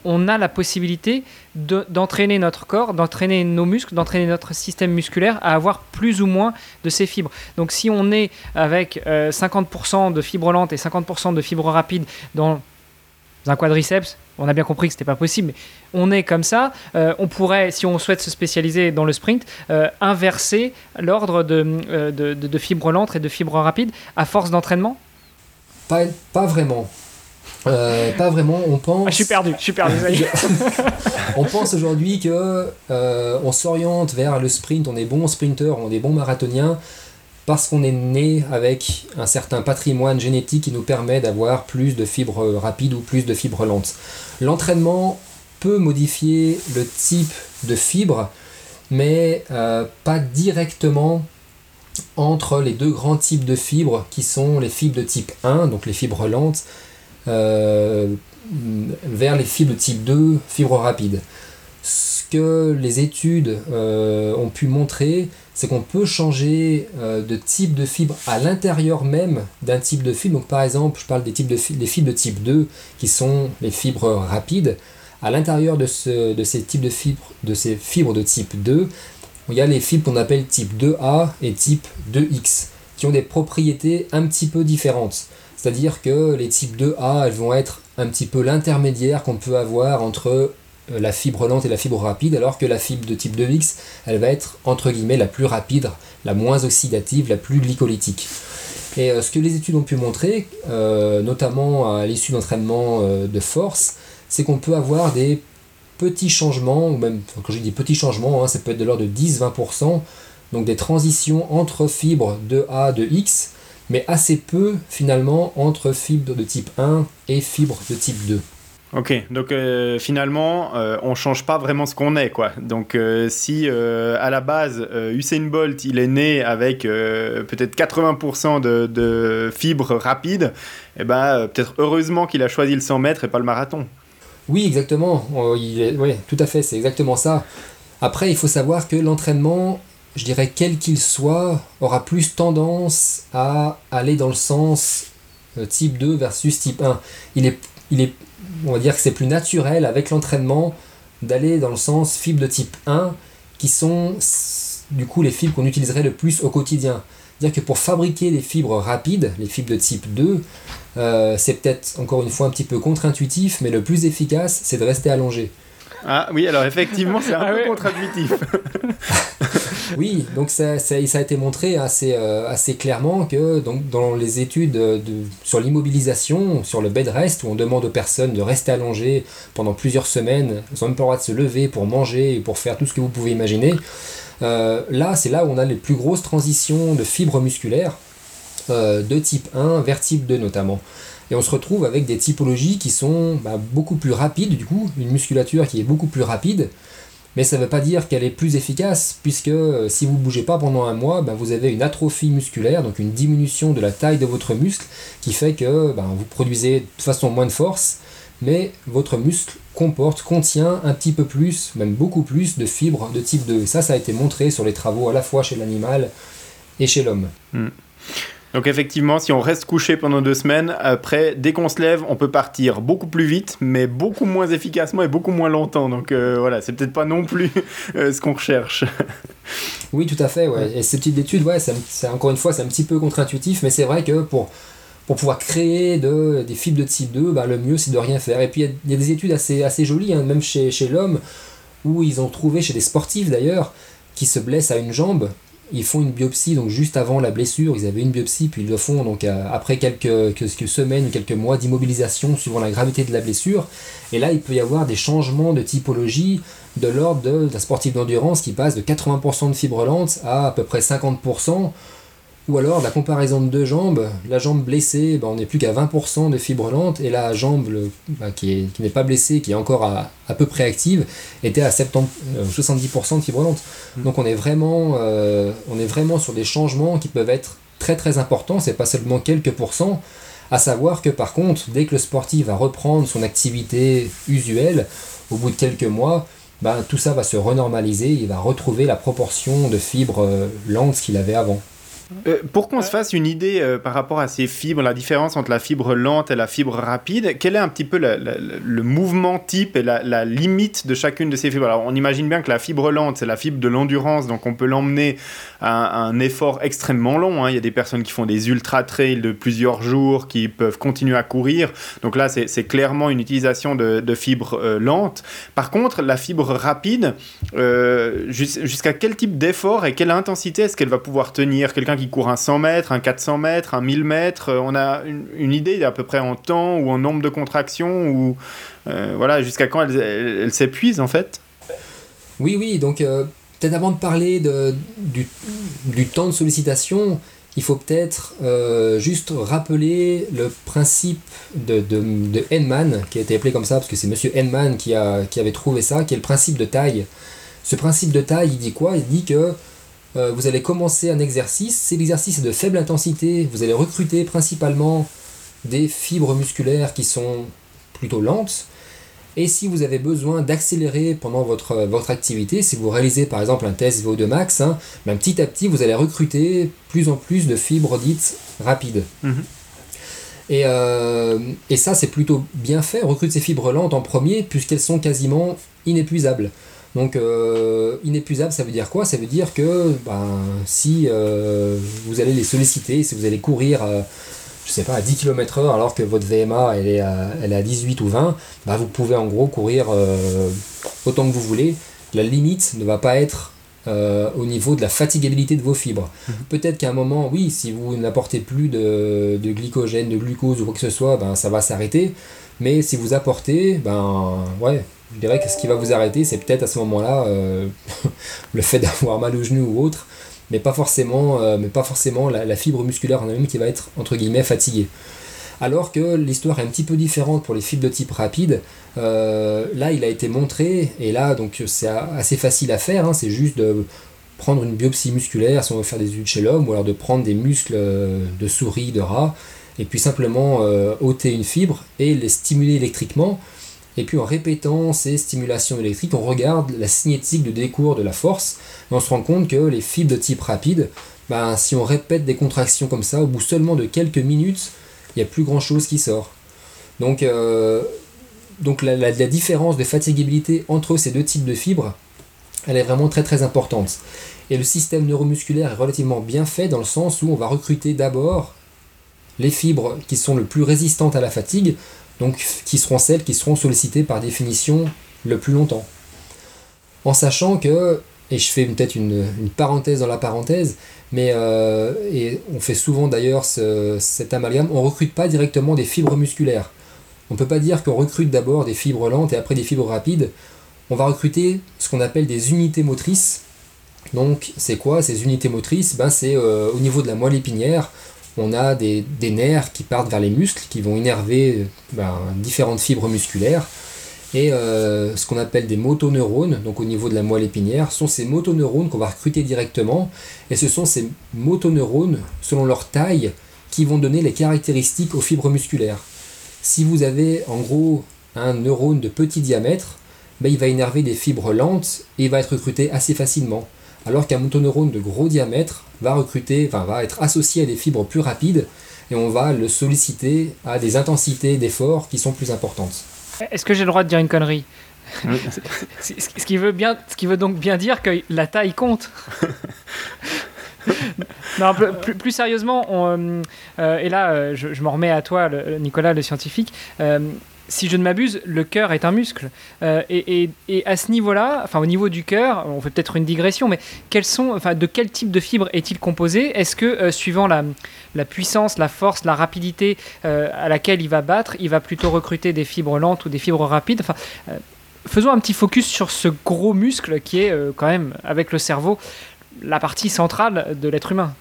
on a la possibilité d'entraîner notre corps, d'entraîner nos muscles, d'entraîner notre système musculaire à avoir plus ou moins de ces fibres. Donc si on est avec 50% de fibres lentes et 50% de fibres rapides dans un quadriceps, on a bien compris que c'était pas possible, mais on est comme ça. Euh, on pourrait, si on souhaite se spécialiser dans le sprint, euh, inverser l'ordre euh, de, de, fibres lentes et de fibres rapides à force d'entraînement? Pas, pas vraiment. pas vraiment, on pense. Ah, je suis perdu, je suis perdu. on pense aujourd'hui que on s'oriente vers le sprint, on est bon sprinter, on est bon marathonien parce qu'on est né avec un certain patrimoine génétique qui nous permet d'avoir plus de fibres rapides ou plus de fibres lentes. L'entraînement peut modifier le type de fibre, mais euh, pas directement entre les deux grands types de fibres qui sont les fibres de type 1, donc les fibres lentes, euh, vers les fibres de type 2, fibres rapides. Ce que les études euh, ont pu montrer, c'est qu'on peut changer euh, de type de fibre à l'intérieur même d'un type de fibre. Donc par exemple, je parle des, types de fibres, fibres de type 2 qui sont les fibres rapides. À l'intérieur de, de ces types de fibres, de ces fibres de type 2, il y a les fibres qu'on appelle type 2A et type 2X, qui ont des propriétés un petit peu différentes. C'est-à-dire que les types 2A, elles vont être un petit peu l'intermédiaire qu'on peut avoir entre la fibre lente et la fibre rapide, alors que la fibre de type 2X, elle va être entre guillemets la plus rapide, la moins oxydative, la plus glycolytique. Et ce que les études ont pu montrer, notamment à l'issue d'entraînement de force, c'est qu'on peut avoir des petits changements, ou même quand je dis petits changements, hein, ça peut être de l'ordre de 10-20%, donc des transitions entre fibres de A, de X, mais assez peu finalement entre fibres de type 1 et fibres de type 2. Ok, donc euh, finalement, euh, on change pas vraiment ce qu'on est, quoi. Donc euh, si à la base, Usain Bolt, il est né avec peut-être 80% de, de, fibres rapides, eh ben peut-être heureusement qu'il a choisi le 100 mètres et pas le marathon. Oui, exactement. oui, tout à fait, c'est exactement ça. Après, il faut savoir que l'entraînement, je dirais quel qu'il soit, aura plus tendance à aller dans le sens type 2 versus type 1. Il est, il est on va dire que c'est plus naturel avec l'entraînement d'aller dans le sens fibres de type 1 qui sont du coup les fibres qu'on utiliserait le plus au quotidien. Dire que pour fabriquer des fibres rapides, les fibres de type 2, euh, c'est peut-être encore une fois un petit peu contre-intuitif, mais le plus efficace, c'est de rester allongé. Ah oui, alors effectivement, c'est un ah peu contre-intuitif. oui, donc ça, a été montré assez, euh, assez clairement que donc, dans les études de, sur l'immobilisation, sur le bed rest, où on demande aux personnes de rester allongées pendant plusieurs semaines, n'ont même pas le droit de se lever pour manger et pour faire tout ce que vous pouvez imaginer, euh, là, c'est là où on a les plus grosses transitions de fibres musculaires, euh, de type 1 vers type 2 notamment. Et on se retrouve avec des typologies qui sont bah, beaucoup plus rapides, du coup, une musculature qui est beaucoup plus rapide, mais ça ne veut pas dire qu'elle est plus efficace, puisque euh, si vous ne bougez pas pendant un mois, bah, vous avez une atrophie musculaire, donc une diminution de la taille de votre muscle, qui fait que bah, vous produisez de façon moins de force, mais votre muscle comporte, contient un petit peu plus, même beaucoup plus de fibres de type 2. Et ça, ça a été montré sur les travaux à la fois chez l'animal et chez l'homme. Hmm. Donc effectivement, si on reste couché pendant deux semaines, après, dès qu'on se lève, on peut partir beaucoup plus vite, mais beaucoup moins efficacement et beaucoup moins longtemps. Donc euh, voilà, c'est peut-être pas non plus euh, ce qu'on recherche. oui, tout à fait. Et ces petites études, ouais, c'est encore une fois, c'est un petit peu contre-intuitif, mais c'est vrai que pour pouvoir créer de, des fibres de type 2, bah, le mieux c'est de rien faire. Et puis il y, a des études assez, assez jolies, hein, même chez, chez l'homme, où ils ont trouvé, chez des sportifs d'ailleurs, qui se blessent à une jambe, ils font une biopsie donc juste avant la blessure, ils avaient une biopsie, puis ils le font donc euh, après quelques, quelques semaines ou quelques mois d'immobilisation suivant la gravité de la blessure. Et là, il peut y avoir des changements de typologie de l'ordre d'un sportif d'endurance qui passe de 80% de fibres lentes à à peu près 50%. Ou alors la comparaison de deux jambes, la jambe blessée, ben, on n'est plus qu'à 20% de fibres lentes, et la jambe ben, qui n'est pas blessée, qui est encore à, à peu près active, était à 70, 70% euh, de fibres lentes. Mmh. Donc on est, vraiment, euh, on est vraiment sur des changements qui peuvent être très très importants, c'est pas seulement quelques pourcents, à savoir que par contre, dès que le sportif va reprendre son activité usuelle, au bout de quelques mois, ben, tout ça va se renormaliser, il va retrouver la proportion de fibres euh, lentes qu'il avait avant. Euh, pour qu'on se fasse une idée euh, par rapport à ces fibres, la différence entre la fibre lente et la fibre rapide, quel est un petit peu le mouvement type et la, limite de chacune de ces fibres? Alors, on imagine bien que la fibre lente, c'est la fibre de l'endurance, donc on peut l'emmener à, un effort extrêmement long. Hein. Il y a des personnes qui font des ultra-trails de plusieurs jours, qui peuvent continuer à courir. Donc là, c'est clairement une utilisation de, de fibres euh, lentes. Par contre, la fibre rapide, jusqu'à quel type d'effort et quelle intensité est-ce qu'elle va pouvoir tenir? Quelqu'un qui court un 100 mètres, un 400 mètres, un 1000 mètres. Euh, on a une, idée à peu près en temps ou en nombre de contractions ou euh, voilà jusqu'à quand elle, s'épuise en fait. Oui, oui. Donc euh, peut-être avant de parler du, temps de sollicitation, il faut peut-être juste rappeler le principe de, de, Henman, qui a été appelé comme ça parce que c'est Monsieur Henman qui, qui avait trouvé ça, qui est le principe de taille. Ce principe de taille, il dit quoi? Il dit que euh, vous allez commencer un exercice. Si l'exercice est de faible intensité, vous allez recruter principalement des fibres musculaires qui sont plutôt lentes. Et si vous avez besoin d'accélérer pendant votre, votre activité, si vous réalisez par exemple un test VO2 max, hein, ben, petit à petit vous allez recruter plus en plus de fibres dites rapides. Mhm. Et, euh, et, ça c'est plutôt bien fait, recrute ces fibres lentes en premier puisqu'elles sont quasiment inépuisables. Donc euh, inépuisable, ça veut dire quoi? Ça veut dire que ben, si euh, vous allez les solliciter, si vous allez courir, euh, je sais pas, à 10 km heure alors que votre VMA elle est, à, elle est à 18 ou 20, ben, vous pouvez en gros courir autant que vous voulez. La limite ne va pas être au niveau de la fatigabilité de vos fibres. Mhm. Peut-être qu'à un moment, oui, si vous n'apportez plus de, de, glycogène, de glucose ou quoi que ce soit, ben, ça va s'arrêter. Mais si vous apportez, ben ouais, je dirais que ce qui va vous arrêter, c'est peut-être à ce moment-là le fait d'avoir mal au genou ou autre, mais pas forcément, forcément la, fibre musculaire en elle-même qui va être entre guillemets fatiguée alors que l'histoire est un petit peu différente pour les fibres de type rapide. Euh, là, il a été montré, et là, donc c'est assez facile à faire, hein, c'est juste de prendre une biopsie musculaire si on veut faire des études chez l'homme, ou alors de prendre des muscles de souris, de rat, et puis simplement euh, ôter une fibre et les stimuler électriquement. Et puis en répétant ces stimulations électriques, on regarde la cinétique de décours de la force, et on se rend compte que les fibres de type rapide, ben, si on répète des contractions comme ça, au bout seulement de quelques minutes, il n'y a plus grand chose qui sort. Donc, euh, donc la, la, différence de fatigabilité entre ces deux types de fibres, elle est vraiment très très importante. Et le système neuromusculaire est relativement bien fait dans le sens où on va recruter d'abord les fibres qui sont le plus résistantes à la fatigue, donc qui seront celles qui seront sollicitées par définition le plus longtemps. En sachant que, et je fais peut-être une, parenthèse dans la parenthèse, mais euh, et on fait souvent d'ailleurs cet amalgame, on recrute pas directement des fibres musculaires. On ne peut pas dire qu'on recrute d'abord des fibres lentes et après des fibres rapides. On va recruter ce qu'on appelle des unités motrices. Donc c'est quoi ces unités motrices? Ben, C'est euh, au niveau de la moelle épinière, on a des, nerfs qui partent vers les muscles, qui vont innerver ben, différentes fibres musculaires. Et euh, ce qu'on appelle des motoneurones, donc au niveau de la moelle épinière, sont ces motoneurones qu'on va recruter directement. Et ce sont ces motoneurones, selon leur taille, qui vont donner les caractéristiques aux fibres musculaires. Si vous avez en gros un neurone de petit diamètre, ben, il va énerver des fibres lentes et il va être recruté assez facilement. Alors qu'un motoneurone de gros diamètre va recruter, enfin, va être associé à des fibres plus rapides et on va le solliciter à des intensités d'effort qui sont plus importantes. Est-ce que j'ai le droit de dire une connerie? Ce, qui veut bien, ce qui veut donc bien dire que la taille compte. non, plus, plus, sérieusement, on, euh, et là, euh, je, je m'en remets à toi, Nicolas, le scientifique. Euh, si je ne m'abuse, le cœur est un muscle. Euh, et, à ce niveau-là, enfin au niveau du cœur, on fait peut-être une digression, mais quels sont, enfin, de quel type de fibres est-il composé? Est-ce que euh, suivant la, puissance, la force, la rapidité euh, à laquelle il va battre, il va plutôt recruter des fibres lentes ou des fibres rapides? Enfin, Faisons un petit focus sur ce gros muscle qui est quand même, avec le cerveau, la partie centrale de l'être humain.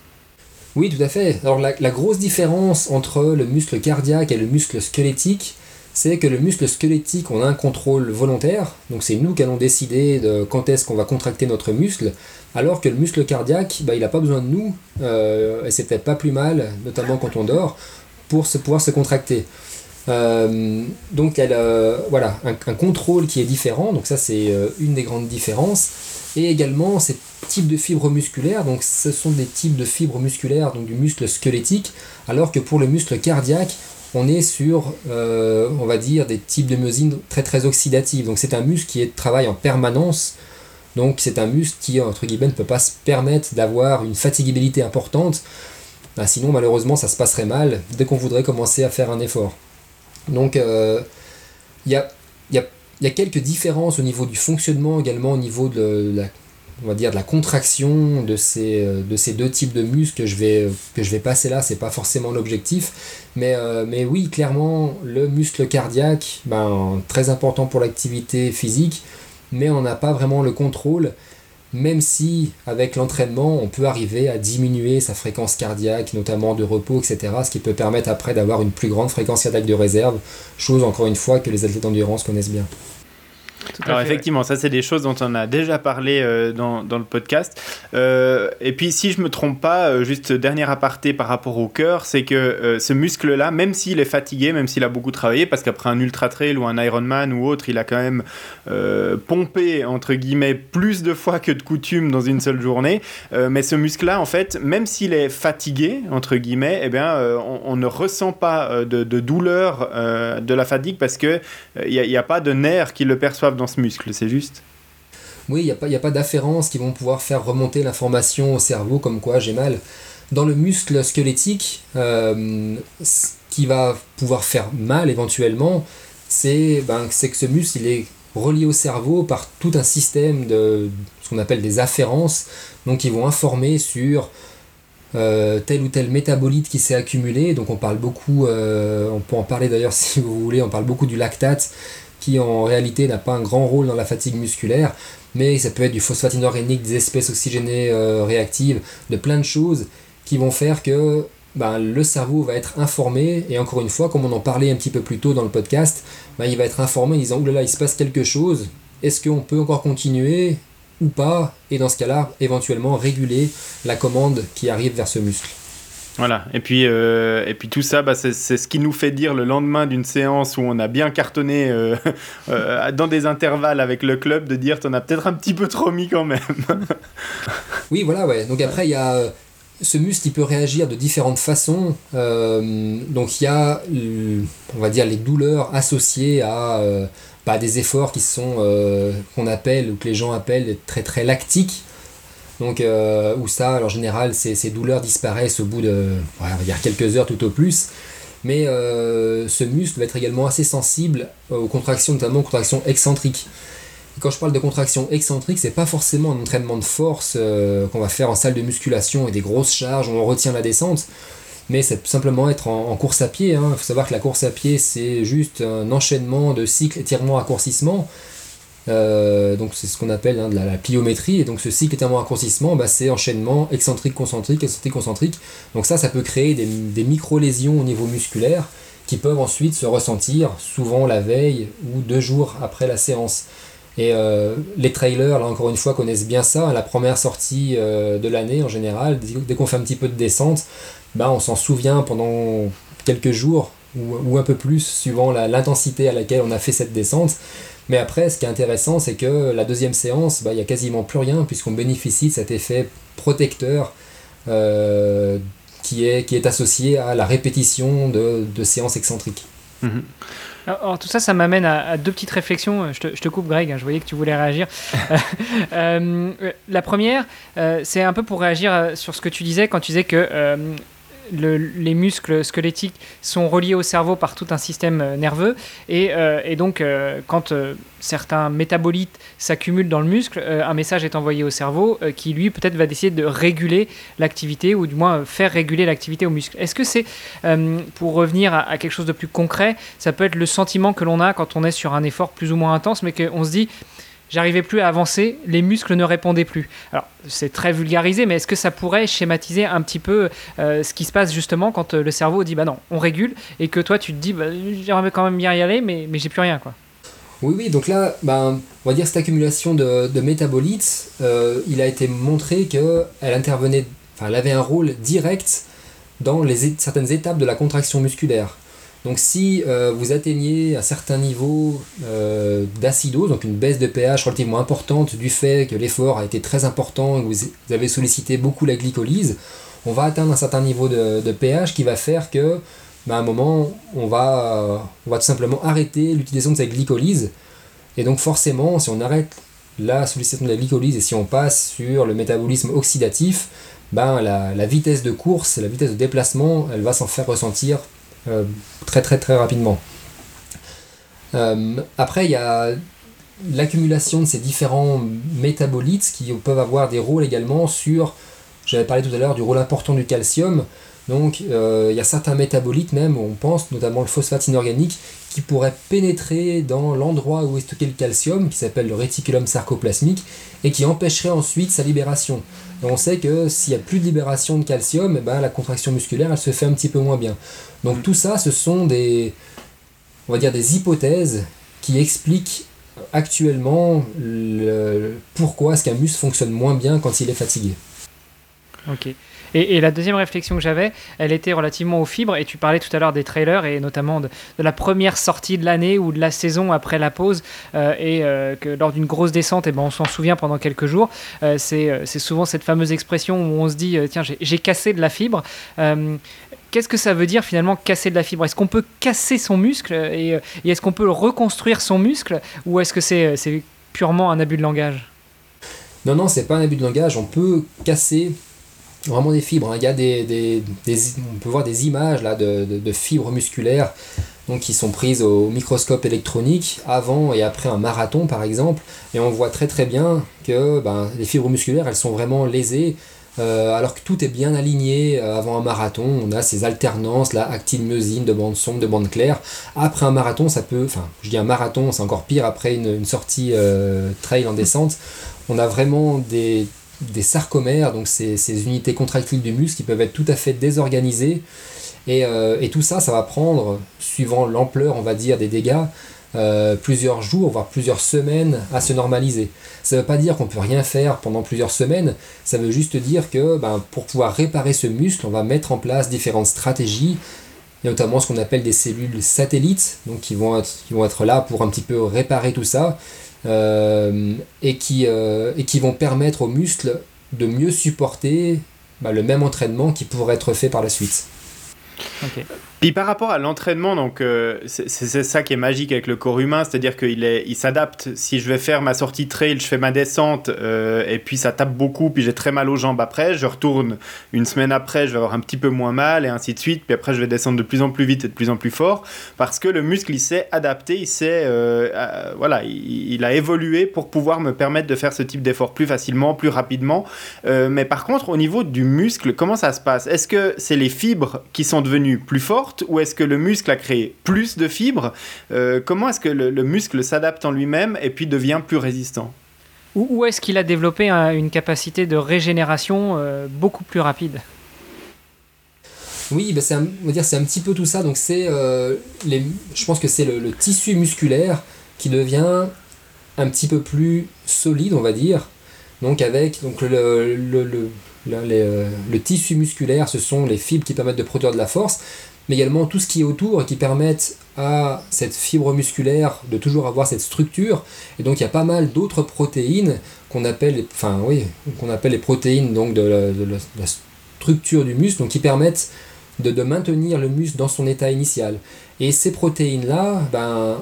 Oui, tout à fait. Alors la grosse différence entre le muscle cardiaque et le muscle squelettique, c'est que le muscle squelettique, on a un contrôle volontaire, donc c'est nous qui allons décider de quand est-ce qu'on va contracter notre muscle, alors que le muscle cardiaque, bah, il n'a pas besoin de nous, euh, et c'est peut-être pas plus mal, notamment quand on dort, pour se, pouvoir se contracter. Euh, donc voilà, un, contrôle qui est différent, donc ça c'est euh, une des grandes différences. Et également ces types de fibres musculaires, donc ce sont des types de fibres musculaires, donc du muscle squelettique, alors que pour le muscle cardiaque, on est sur, euh, on va dire, des types de myosine très très oxydatives. Donc c'est un muscle qui est, travaille en permanence. Donc c'est un muscle qui, entre guillemets, ne peut pas se permettre d'avoir une fatigabilité importante. Bah, sinon, malheureusement, ça se passerait mal dès qu'on voudrait commencer à faire un effort. Donc euh, il y, a, quelques différences au niveau du fonctionnement, également au niveau de la on va dire de la contraction de ces, euh, deux types de muscles que je vais, passer là, c'est pas forcément l'objectif. Mais, euh, oui, clairement, le muscle cardiaque, ben, très important pour l'activité physique, mais on n'a pas vraiment le contrôle, même si avec l'entraînement, on peut arriver à diminuer sa fréquence cardiaque, notamment de repos, etc., ce qui peut permettre après d'avoir une plus grande fréquence cardiaque de réserve, chose encore une fois que les athlètes d'endurance connaissent bien. Alors effectivement, ça c'est des choses dont on a déjà parlé euh, dans, dans, le podcast. Euh, et puis si je me trompe pas, euh, juste dernier aparté par rapport au cœur, c'est que ce muscle-là, même s'il est fatigué, même s'il a beaucoup travaillé, parce qu'après un ultra trail ou un Ironman ou autre, il a quand même pompé entre guillemets plus de fois que de coutume dans une seule journée. mais ce muscle-là, en fait, même s'il est fatigué entre guillemets, eh bien, on, ne ressent pas de, de douleur de la fatigue parce que il n'y a, a, pas de nerfs qui le perçoivent dans ce muscle, c'est juste Oui, il n'y a pas, y a pas d'afférences qui vont pouvoir faire remonter l'information au cerveau comme quoi j'ai mal. Dans le muscle squelettique, euh, ce qui va pouvoir faire mal éventuellement, c'est ben, que ce muscle il est reliés au cerveau par tout un système de ce qu'on appelle des afférences, donc ils vont informer sur euh, tel ou tel métabolite qui s'est accumulé. Donc on parle beaucoup, euh, on peut en parler d'ailleurs si vous voulez, on parle beaucoup du lactate qui en réalité n'a pas un grand rôle dans la fatigue musculaire, mais ça peut être du phosphate inorganique, des espèces oxygénées euh, réactives, de plein de choses qui vont faire que ben, le cerveau va être informé, et encore une fois, comme on en parlait un petit peu plus tôt dans le podcast, ben, il va être informé en disant, là il se passe quelque chose, est-ce qu'on peut encore continuer ou pas, et dans ce cas-là, éventuellement réguler la commande qui arrive vers ce muscle. Voilà, et puis, euh, et puis tout ça, bah, c'est ce qui nous fait dire le lendemain d'une séance où on a bien cartonné euh, euh, dans des intervalles avec le club, de dire t'en as peut-être un petit peu trop mis quand même. oui, voilà, ouais. Donc après, il y a ce muscle qui peut réagir de différentes façons. donc il y a, on va dire, les douleurs associées à bah, des efforts qui sont qu'on appelle ou que les gens appellent très très lactiques. Donc, euh, où ça, en général, ces, douleurs disparaissent au bout de on va dire quelques heures tout au plus. Mais euh, ce muscle va être également assez sensible aux contractions, notamment aux contractions excentriques. quand je parle de contractions excentriques, c'est pas forcément un entraînement de force euh, qu'on va faire en salle de musculation et des grosses charges où on retient la descente, mais c'est simplement être en, course à pied. Il hein. faut savoir que la course à pied, c'est juste un enchaînement de cycles étirement-raccourcissement. Euh, donc c'est ce qu'on appelle hein, de la, pliométrie. Et donc ce cycle étirement-raccourcissement, bah, c'est enchaînement excentrique-concentrique, excentrique-concentrique. Donc ça, ça peut créer des, des micro-lésions au niveau musculaire qui peuvent ensuite se ressentir souvent la veille ou deux jours après la séance. Et euh, les trailers, là encore une fois, connaissent bien ça. La première sortie euh, de l'année, en général, dès qu'on fait un petit peu de descente, bah, on s'en souvient pendant quelques jours ou, ou un peu plus, suivant l'intensité à laquelle on a fait cette descente. Mais après, ce qui est intéressant, c'est que la deuxième séance, bah, il n'y a quasiment plus rien, puisqu'on bénéficie de cet effet protecteur euh, qui, est, qui est associé à la répétition de, de séances excentriques. Mhm. Alors, tout ça, ça m'amène à, deux petites réflexions. Je te, je te coupe, Greg, hein, je voyais que tu voulais réagir. Euh, la première, euh, c'est un peu pour réagir sur ce que tu disais quand tu disais que les muscles squelettiques sont reliés au cerveau par tout un système euh, nerveux. Et, euh, donc, euh, quand certains métabolites s'accumulent dans le muscle, un message est envoyé au cerveau qui, lui, peut-être va décider de réguler l'activité ou du moins faire réguler l'activité au muscle. Est-ce que c'est, pour revenir à, à, quelque chose de plus concret, ça peut être le sentiment que l'on a quand on est sur un effort plus ou moins intense, mais qu'on se dit j'arrivais plus à avancer, les muscles ne répondaient plus. Alors, c'est très vulgarisé, mais est-ce que ça pourrait schématiser un petit peu euh, ce qui se passe justement quand euh, le cerveau dit bah non, on régule, et que toi tu te dis bah, j'aimerais quand même bien y aller, mais, mais j'ai plus rien quoi. Oui, oui, donc là, ben, on va dire cette accumulation de, métabolites, euh, il a été montré qu'elle intervenait, elle avait un rôle direct dans les, certaines étapes de la contraction musculaire. Donc si euh, vous atteignez un certain niveau euh, d'acidose, donc une baisse de pH relativement importante du fait que l'effort a été très important et que vous avez sollicité beaucoup la glycolyse, on va atteindre un certain niveau de, pH qui va faire que bah, à un moment on va, on va tout simplement arrêter l'utilisation de cette glycolyse. Et donc forcément, si on arrête la sollicitation de la glycolyse et si on passe sur le métabolisme oxydatif, ben, la vitesse de course, la vitesse de déplacement, elle va s'en faire ressentir euh, très très très rapidement. Euh, après, il y a l'accumulation de ces différents métabolites qui peuvent avoir des rôles également sur, j'avais parlé tout à l'heure du rôle important du calcium, donc euh, il y a certains métabolites même, on pense notamment le phosphate inorganique, qui pourrait pénétrer dans l'endroit où est stocké le calcium, qui s'appelle le réticulum sarcoplasmique, et qui empêcherait ensuite sa libération. On sait que s'il n'y a plus de libération de calcium, eh ben, la contraction musculaire elle se fait un petit peu moins bien. Donc tout ça, ce sont des, on va dire des hypothèses qui expliquent actuellement le, pourquoi est-ce qu'un muscle fonctionne moins bien quand il est fatigué. Ok. Et, la deuxième réflexion que j'avais, elle était relativement aux fibres. Et tu parlais tout à l'heure des trailers et notamment de, la première sortie de l'année ou de la saison après la pause. Euh, et euh, que lors d'une grosse descente, et ben, on s'en souvient pendant quelques jours. Euh, c'est souvent cette fameuse expression où on se dit tiens, j'ai cassé de la fibre. Qu'est-ce que ça veut dire finalement casser de la fibre? Est-ce qu'on peut casser son muscle et, et est-ce qu'on peut reconstruire son muscle ou est-ce que c'est purement un abus de langage? Non, non, c'est pas un abus de langage. On peut casser vraiment des fibres. Hein. On peut voir des images là, de, fibres musculaires donc, qui sont prises au microscope électronique avant et après un marathon par exemple. Et on voit très très bien que ben, les fibres musculaires elles sont vraiment lésées. Euh, alors que tout est bien aligné euh, avant un marathon, on a ces alternances, la actine, myosine, de bandes sombres, de bandes claires. Après un marathon, ça peut, enfin, je dis un marathon, c'est encore pire après une, sortie euh, trail en descente. On a vraiment des, des sarcomères, donc ces, ces, unités contractiles du muscle qui peuvent être tout à fait désorganisées. Et, euh, tout ça, ça va prendre, suivant l'ampleur, on va dire, des dégâts, euh, plusieurs jours, voire plusieurs semaines à se normaliser. Ça ne veut pas dire qu'on peut rien faire pendant plusieurs semaines, ça veut juste dire que ben, pour pouvoir réparer ce muscle, on va mettre en place différentes stratégies, notamment ce qu'on appelle des cellules satellites, donc qui vont, qui vont être là pour un petit peu réparer tout ça. Euh, et, qui, euh, et qui vont permettre aux muscles de mieux supporter bah, le même entraînement qui pourrait être fait par la suite. Puis par rapport à l'entraînement, donc euh, c'est ça qui est magique avec le corps humain, c'est-à-dire qu'il il s'adapte. Si je vais faire ma sortie trail, je fais ma descente euh, et puis ça tape beaucoup, puis j'ai très mal aux jambes après. Je retourne une semaine après, je vais avoir un petit peu moins mal et ainsi de suite. Puis après, je vais descendre de plus en plus vite et de plus en plus fort parce que le muscle il s'est adapté, il s'est, euh, voilà, il, a évolué pour pouvoir me permettre de faire ce type d'effort plus facilement, plus rapidement. mais par contre, au niveau du muscle, comment ça se passe? Est-ce que c'est les fibres qui sont devenues plus fortes ou est-ce que le muscle a créé plus de fibres euh, Comment est-ce que le, muscle s'adapte en lui-même et puis devient plus résistant? Ou, est-ce qu'il a développé une capacité de régénération euh, beaucoup plus rapide? Oui, bah c'est un, on va dire c'est un petit peu tout ça. Donc c'est euh, les, je pense que c'est le, tissu musculaire qui devient un petit peu plus solide, on va dire. Donc avec donc le, le, le, le, tissu musculaire, ce sont les fibres qui permettent de produire de la force mais également tout ce qui est autour et qui permettent à cette fibre musculaire de toujours avoir cette structure. Et donc il y a pas mal d'autres protéines qu'on appelle, les protéines de la, structure du muscle, qui permettent de, maintenir le muscle dans son état initial. Et ces protéines-là, ben,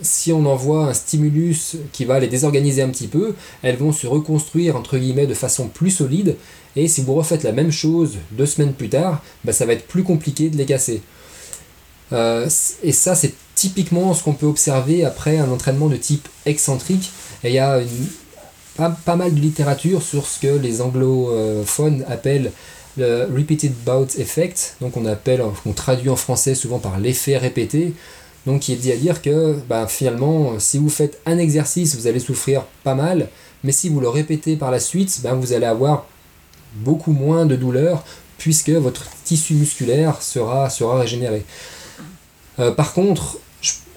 si on envoie un stimulus qui va les désorganiser un petit peu, elles vont se reconstruire de façon plus solide et si vous refaites la même chose deux semaines plus tard, bah, ça va être plus compliqué de les casser. Euh, et ça, c'est typiquement ce qu'on peut observer après un entraînement de type excentrique. Et il y a pas, mal de littérature sur ce que les anglophones appellent le repeated bout effect, donc on appelle, on traduit en français souvent par l'effet répété, donc qui est dit à dire que bah, finalement, si vous faites un exercice, vous allez souffrir pas mal, mais si vous le répétez par la suite, bah, vous allez avoir beaucoup moins de douleur puisque votre tissu musculaire sera, sera régénéré. Euh, par contre,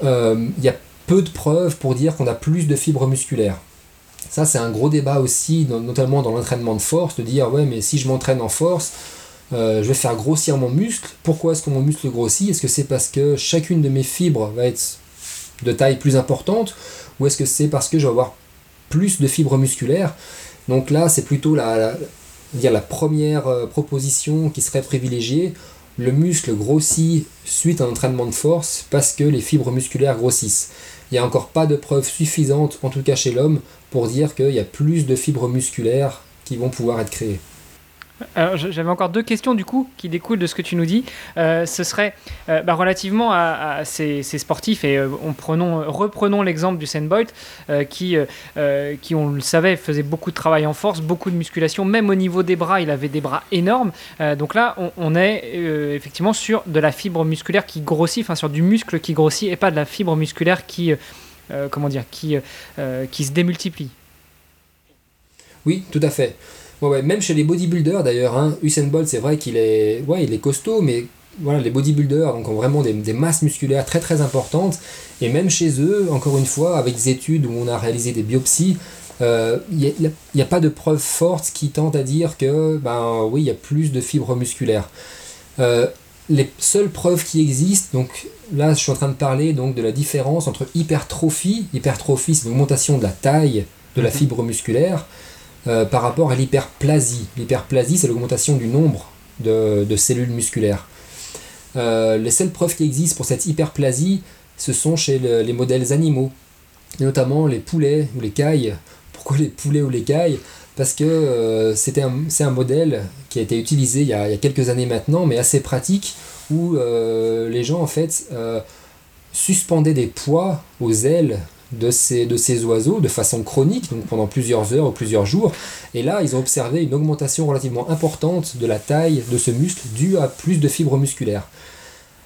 euh, il y a peu de preuves pour dire qu'on a plus de fibres musculaires. Ça, c'est un gros débat aussi, notamment dans l'entraînement de force, de dire ouais, mais si je m'entraîne en force, euh, je vais faire grossir mon muscle. Pourquoi est-ce que mon muscle grossit? Est-ce que c'est parce que chacune de mes fibres va être de taille plus importante? Ou est-ce que c'est parce que je vais avoir plus de fibres musculaires? Donc là, c'est plutôt la, dire la première euh, proposition qui serait privilégiée, le muscle grossit suite à un entraînement de force parce que les fibres musculaires grossissent. Il n'y a encore pas de preuves suffisantes, en tout cas chez l'homme, pour dire qu'il y a plus de fibres musculaires qui vont pouvoir être créées. J'avais encore deux questions du coup qui découlent de ce que tu nous dis. Euh, ce serait euh, bah, relativement à, ces, sportifs et euh, reprenons l'exemple du Bolt qui, qui, on le savait, faisait beaucoup de travail en force, beaucoup de musculation, même au niveau des bras, il avait des bras énormes. donc là, on, est effectivement sur de la fibre musculaire qui grossit, enfin sur du muscle qui grossit et pas de la fibre musculaire qui, comment dire, qui, qui se démultiplie. Oui, tout à fait même chez les bodybuilders d'ailleurs, hein, Usain Bolt, c'est vrai qu'il est, ouais, il est costaud, mais voilà, les bodybuilders donc, ont vraiment des, masses musculaires très très importantes. Et même chez eux, encore une fois, avec des études où on a réalisé des biopsies, il euh, n'y a, pas de preuves fortes qui tentent à dire que, ben oui, il y a plus de fibres musculaires. Euh, les seules preuves qui existent, donc là je suis en train de parler donc de la différence entre hypertrophie, hypertrophie c'est l'augmentation de la taille de la mhm. fibre musculaire, euh, par rapport à l'hyperplasie. L'hyperplasie, c'est l'augmentation du nombre de, cellules musculaires. Euh, les seules preuves qui existent pour cette hyperplasie, ce sont chez les modèles animaux, notamment les poulets ou les cailles. Pourquoi les poulets ou les cailles? Parce que c'est un, modèle qui a été utilisé il y a, quelques années maintenant, mais assez pratique, où les gens en fait suspendaient des poids aux ailes de ces, oiseaux de façon chronique, donc pendant plusieurs heures ou plusieurs jours. Et là, ils ont observé une augmentation relativement importante de la taille de ce muscle due à plus de fibres musculaires.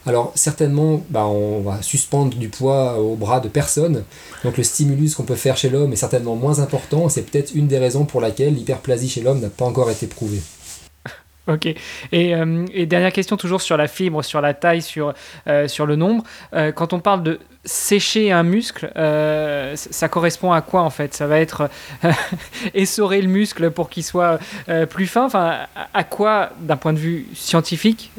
Alors certainement, bah, on va suspendre du poids au bras de personne, donc le stimulus qu'on peut faire chez l'homme est certainement moins important, c'est peut-être une des raisons pour laquelle l'hyperplasie chez l'homme n'a pas encore été prouvée. Ok. Euh, et, dernière question toujours sur la fibre, sur la taille, sur, euh, sur le nombre. Euh, quand on parle de sécher un muscle, ça correspond à quoi en fait? Ça va être essorer le muscle pour qu'il soit plus fin? Enfin, à quoi, d'un point de vue scientifique,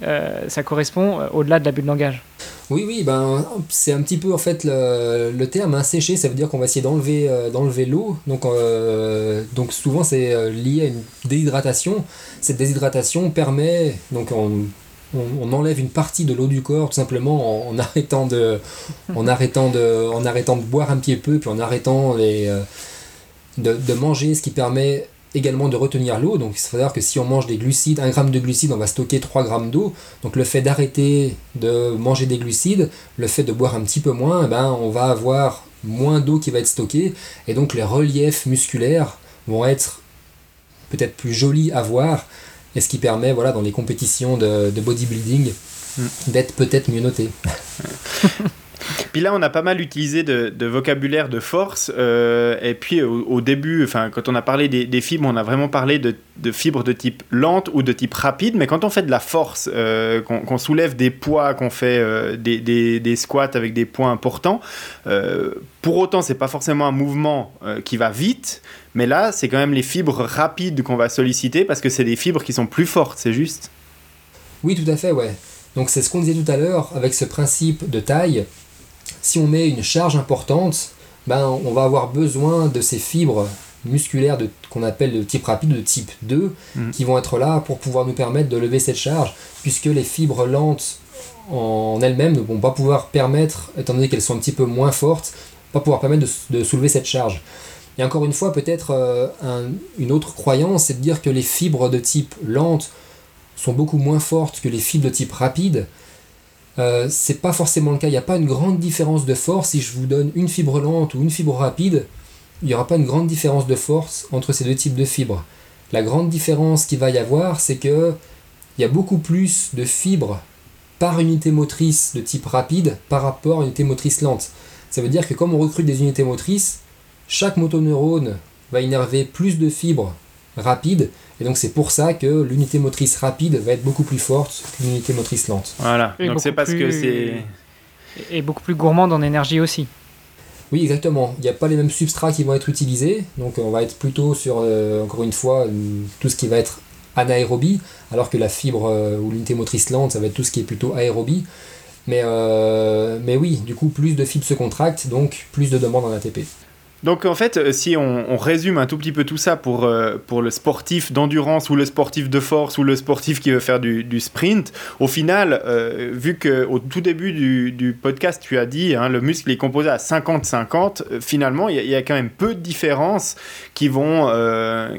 ça correspond au-delà de l'abus de langage? Oui, oui, ben, c'est un petit peu en fait le, le terme hein, sécher, ça veut dire qu'on va essayer d'enlever euh, l'eau. Donc, euh, donc souvent c'est euh, lié à une déhydratation. Cette déshydratation permet, donc on, on, enlève une partie de l'eau du corps tout simplement en, arrêtant, de, en, arrêtant de, en arrêtant de boire un petit peu, puis en arrêtant les, de, de manger, ce qui permet également de retenir l'eau. Donc il faut savoir que si on mange des glucides, 1 gramme de glucides, on va stocker 3 grammes d'eau. Donc le fait d'arrêter de manger des glucides, le fait de boire un petit peu moins, eh ben, on va avoir moins d'eau qui va être stockée. Et donc les reliefs musculaires vont être peut-être plus jolis à voir. Et ce qui permet, voilà, dans les compétitions de, de bodybuilding, mm. d'être peut-être mieux noté. Puis là, on a pas mal utilisé de, vocabulaire de force. Euh, et puis au, début, enfin, quand on a parlé des, fibres, on a vraiment parlé de, fibres de type lente ou de type rapide. Mais quand on fait de la force, euh, qu'on soulève des poids, qu'on fait euh, des, des, squats avec des poids importants, pour autant, c'est pas forcément un mouvement qui va vite. Mais là, c'est quand même les fibres rapides qu'on va solliciter parce que c'est des fibres qui sont plus fortes, c'est juste. Oui, tout à fait, ouais. Donc c'est ce qu'on disait tout à l'heure avec ce principe de taille si on met une charge importante, ben, on va avoir besoin de ces fibres musculaires qu'on appelle de type rapide, de type 2, mm. qui vont être là pour pouvoir nous permettre de lever cette charge, puisque les fibres lentes en elles-mêmes ne vont pas pouvoir permettre, étant donné qu'elles sont un petit peu moins fortes, pas pouvoir permettre de, soulever cette charge. Et encore une fois, peut-être euh, une autre croyance, c'est de dire que les fibres de type lente sont beaucoup moins fortes que les fibres de type rapide, euh, c'est pas forcément le cas. Il n'y a pas une grande différence de force. Si je vous donne une fibre lente ou une fibre rapide, il n'y aura pas une grande différence de force entre ces deux types de fibres. La grande différence qu'il va y avoir, c'est que il y a beaucoup plus de fibres par unité motrice de type rapide par rapport à une unité motrice lente. Ça veut dire que comme on recrute des unités motrices, chaque motoneurone va innerver plus de fibres rapides et donc c'est pour ça que l'unité motrice rapide va être beaucoup plus forte qu'une unité motrice lente. Voilà, donc c'est parce que c'est... Et beaucoup plus gourmande en énergie aussi. Oui, exactement. Il n'y a pas les mêmes substrats qui vont être utilisés. Donc on va être plutôt sur, euh, encore une fois, tout ce qui va être anaérobie, alors que la fibre euh, ou l'unité motrice lente, ça va être tout ce qui est plutôt aérobie. Mais, euh, mais oui, du coup, plus de fibres se contractent, donc plus de demandes en ATP. Donc en fait, euh, si on, résume un tout petit peu tout ça pour, euh, pour le sportif d'endurance ou le sportif de force ou le sportif qui veut faire du, sprint, au final, euh, vu qu'au tout début du, podcast, tu as dit hein, le muscle est composé à 50-50, finalement, il y, a quand même peu de différences qui vont,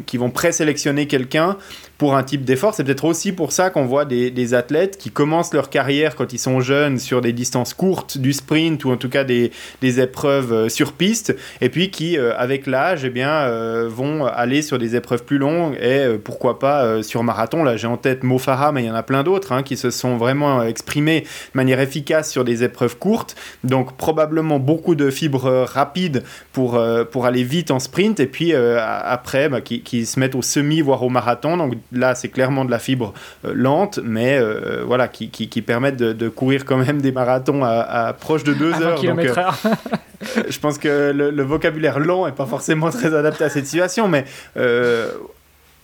qui vont présélectionner quelqu'un pour un type d'effort. C'est peut-être aussi pour ça qu'on voit des, athlètes qui commencent leur carrière quand ils sont jeunes sur des distances courtes, du sprint ou en tout cas des, épreuves euh, sur piste, et puis qui, euh, avec l'âge, eh bien, euh, vont aller sur des épreuves plus longues et pourquoi pas sur marathon. Là, j'ai en tête Mo Farah, mais il y en a plein d'autres hein, qui se sont vraiment exprimés de manière efficace sur des épreuves courtes. Donc probablement beaucoup de fibres rapides pour, pour aller vite en sprint, et puis après, bah, qui, qui, se mettent au semi, voire au marathon. Donc là, c'est clairement de la fibre euh, lente, mais euh, voilà, qui, qui, permettent de, courir quand même des marathons à, proche de 2 heures. Donc, euh, je pense que le, vocabulaire lent n'est pas forcément très adapté à cette situation, mais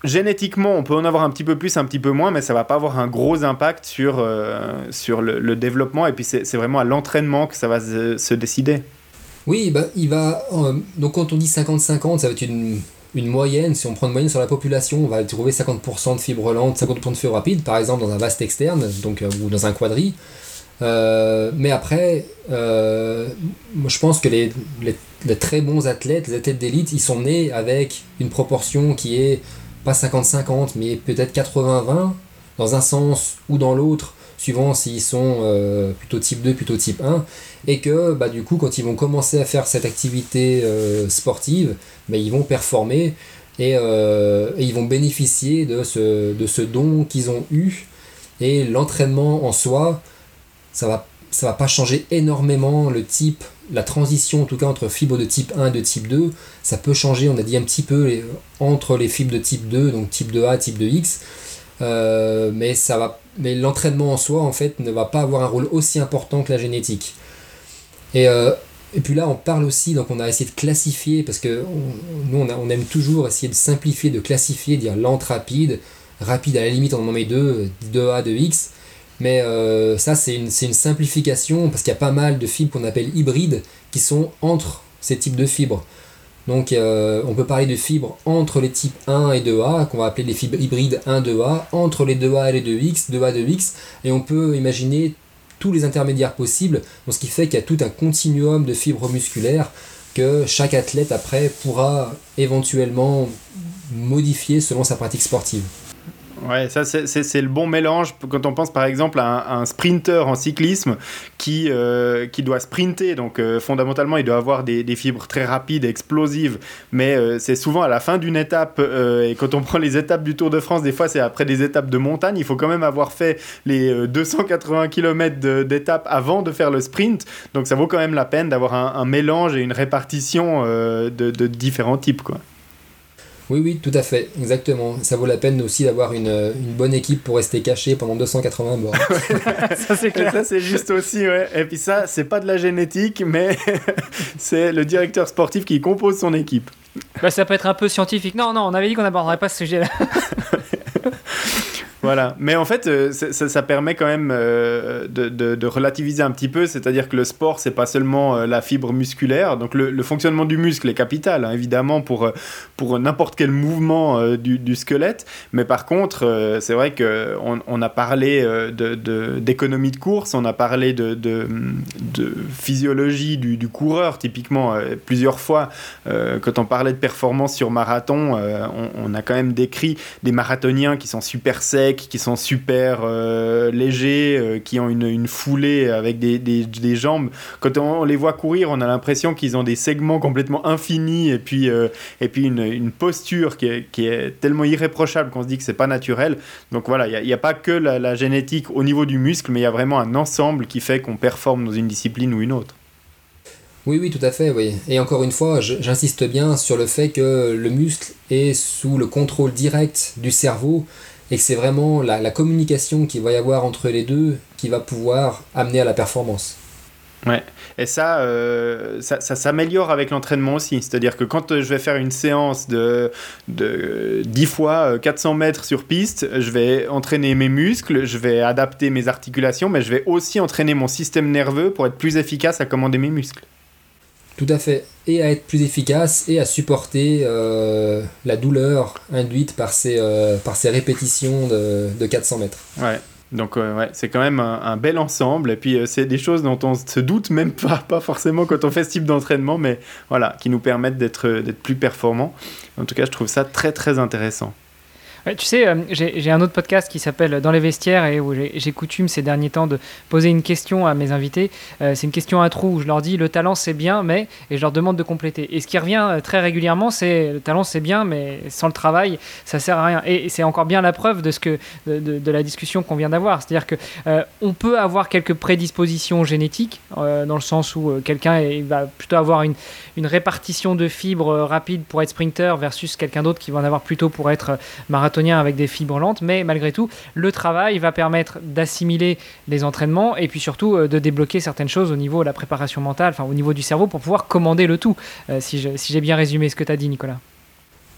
génétiquement, on peut en avoir un petit peu plus, un petit peu moins, mais ça va pas avoir un gros impact sur, sur le, développement. Et puis, c'est vraiment à l'entraînement que ça va se, décider. Oui, bah, il va. donc, quand on dit 50-50, ça va être une une moyenne, si on prend une moyenne sur la population, on va trouver 50% de fibres lentes, 50% de fibres rapides, par exemple dans un vaste externe, donc, euh, ou dans un quadri. mais après, moi, je pense que les, les, les, très bons athlètes, les athlètes d'élite, ils sont nés avec une proportion qui est pas 50-50, mais peut-être 80-20, dans un sens ou dans l'autre, suivant s'ils sont euh, plutôt type 2, plutôt type 1, et que bah, du coup, quand ils vont commencer à faire cette activité euh, sportive, bah, ils vont performer euh, et, ils vont bénéficier de ce, don qu'ils ont eu. Et l'entraînement en soi, ça va, ça va pas changer énormément le type, la transition en tout cas entre fibres de type 1 et de type 2. Ça peut changer, on a dit un petit peu, entre les fibres de type 2, donc type 2A, type 2X. mais ça va mais l'entraînement en soi, en fait, ne va pas avoir un rôle aussi important que la génétique. Et, euh, et puis là, on parle aussi, donc on a essayé de classifier, parce que nous, on, on, aime toujours essayer de simplifier, de classifier, dire lente, rapide, rapide à la limite, on en met deux, 2A, 2X. Mais euh, ça, c'est une, une, simplification, parce qu'il y a pas mal de fibres qu'on appelle hybrides, qui sont entre ces types de fibres. Donc euh, on peut parler de fibres entre les types 1 et 2A, qu'on va appeler les fibres hybrides 1-2A, entre les 2A et les 2X, 2A, 2X, et on peut imaginer tous les intermédiaires possibles, ce qui fait qu'il y a tout un continuum de fibres musculaires que chaque athlète après pourra éventuellement modifier selon sa pratique sportive. Ouais, ça c'est le bon mélange quand on pense par exemple à un, sprinter en cyclisme qui, euh, qui doit sprinter. Donc euh, fondamentalement, il doit avoir des, fibres très rapides, explosives, mais euh, c'est souvent à la fin d'une étape. et quand on prend les étapes du Tour de France, des fois c'est après des étapes de montagne. Il faut quand même avoir fait les 280 km d'étapes avant de faire le sprint. Donc ça vaut quand même la peine d'avoir un, un, mélange et une répartition de, de différents types. Quoi. Oui, oui, tout à fait, exactement. Ça vaut la peine aussi d'avoir une, une, bonne équipe pour rester caché pendant 280 bords. ça, c'est clair. Ça, c'est juste aussi, ouais. Et puis ça, c'est pas de la génétique, mais c'est le directeur sportif qui compose son équipe. Bah, ça peut être un peu scientifique. Non, non, on avait dit qu'on n'aborderait pas ce sujet-là. Voilà, mais en fait, euh, ça, permet quand même euh, de, relativiser un petit peu, c'est-à-dire que le sport, c'est pas seulement euh, la fibre musculaire, donc le, fonctionnement du muscle est capital, hein, évidemment, pour, pour n'importe quel mouvement du, squelette, mais par contre, c'est vrai qu'on on a parlé d'économie de, course, on a parlé de, physiologie du, coureur, typiquement, plusieurs fois, quand on parlait de performance sur marathon, on, on, a quand même décrit des marathoniens qui sont super secs, qui sont super euh, légers, euh, qui ont une, foulée avec des, jambes. Quand on, les voit courir, on a l'impression qu'ils ont des segments complètement infinis et puis, euh, et puis une, posture qui est, tellement irréprochable qu'on se dit que c'est pas naturel. Donc voilà, il n'y a, a, pas que la, la génétique au niveau du muscle, mais il y a vraiment un ensemble qui fait qu'on performe dans une discipline ou une autre. Oui, oui, tout à fait, oui. Et encore une fois, j'insiste bien sur le fait que le muscle est sous le contrôle direct du cerveau et que c'est vraiment la, communication qu'il va y avoir entre les deux qui va pouvoir amener à la performance. Ouais, et ça, euh, ça, s'améliore avec l'entraînement aussi. C'est-à-dire que quand je vais faire une séance de, de 10 fois 400 euh, mètres sur piste, je vais entraîner mes muscles, je vais adapter mes articulations, mais je vais aussi entraîner mon système nerveux pour être plus efficace à commander mes muscles. Tout à fait. Et à être plus efficace et à supporter euh, la douleur induite par ces, euh, par ces répétitions de, de 400 mètres. Ouais. Donc euh, ouais, c'est quand même un, bel ensemble. Et puis c'est des choses dont on se doute même pas, pas forcément quand on fait ce type d'entraînement, mais voilà, qui nous permettent d'être plus performants. En tout cas, je trouve ça très très intéressant tu sais, euh, j'ai un autre podcast qui s'appelle Dans les vestiaires et où j'ai coutume ces derniers temps de poser une question à mes invités. Euh, c'est une question à trou où je leur dis le talent c'est bien, mais et je leur demande de compléter. Et ce qui revient euh, très régulièrement, c'est le talent c'est bien, mais sans le travail, ça sert à rien. Et, c'est encore bien la preuve de ce que de, la discussion qu'on vient d'avoir. C'est-à-dire que on peut avoir quelques prédispositions génétiques dans le sens où quelqu'un va plutôt avoir une, répartition de fibres rapide pour être sprinter versus quelqu'un d'autre qui va en avoir plutôt pour être avec des fibres lentes, mais malgré tout, le travail va permettre d'assimiler les entraînements et puis surtout euh, de débloquer certaines choses au niveau de la préparation mentale, enfin au niveau du cerveau pour pouvoir commander le tout, euh, si j'ai bien résumé ce que tu as dit, Nicolas.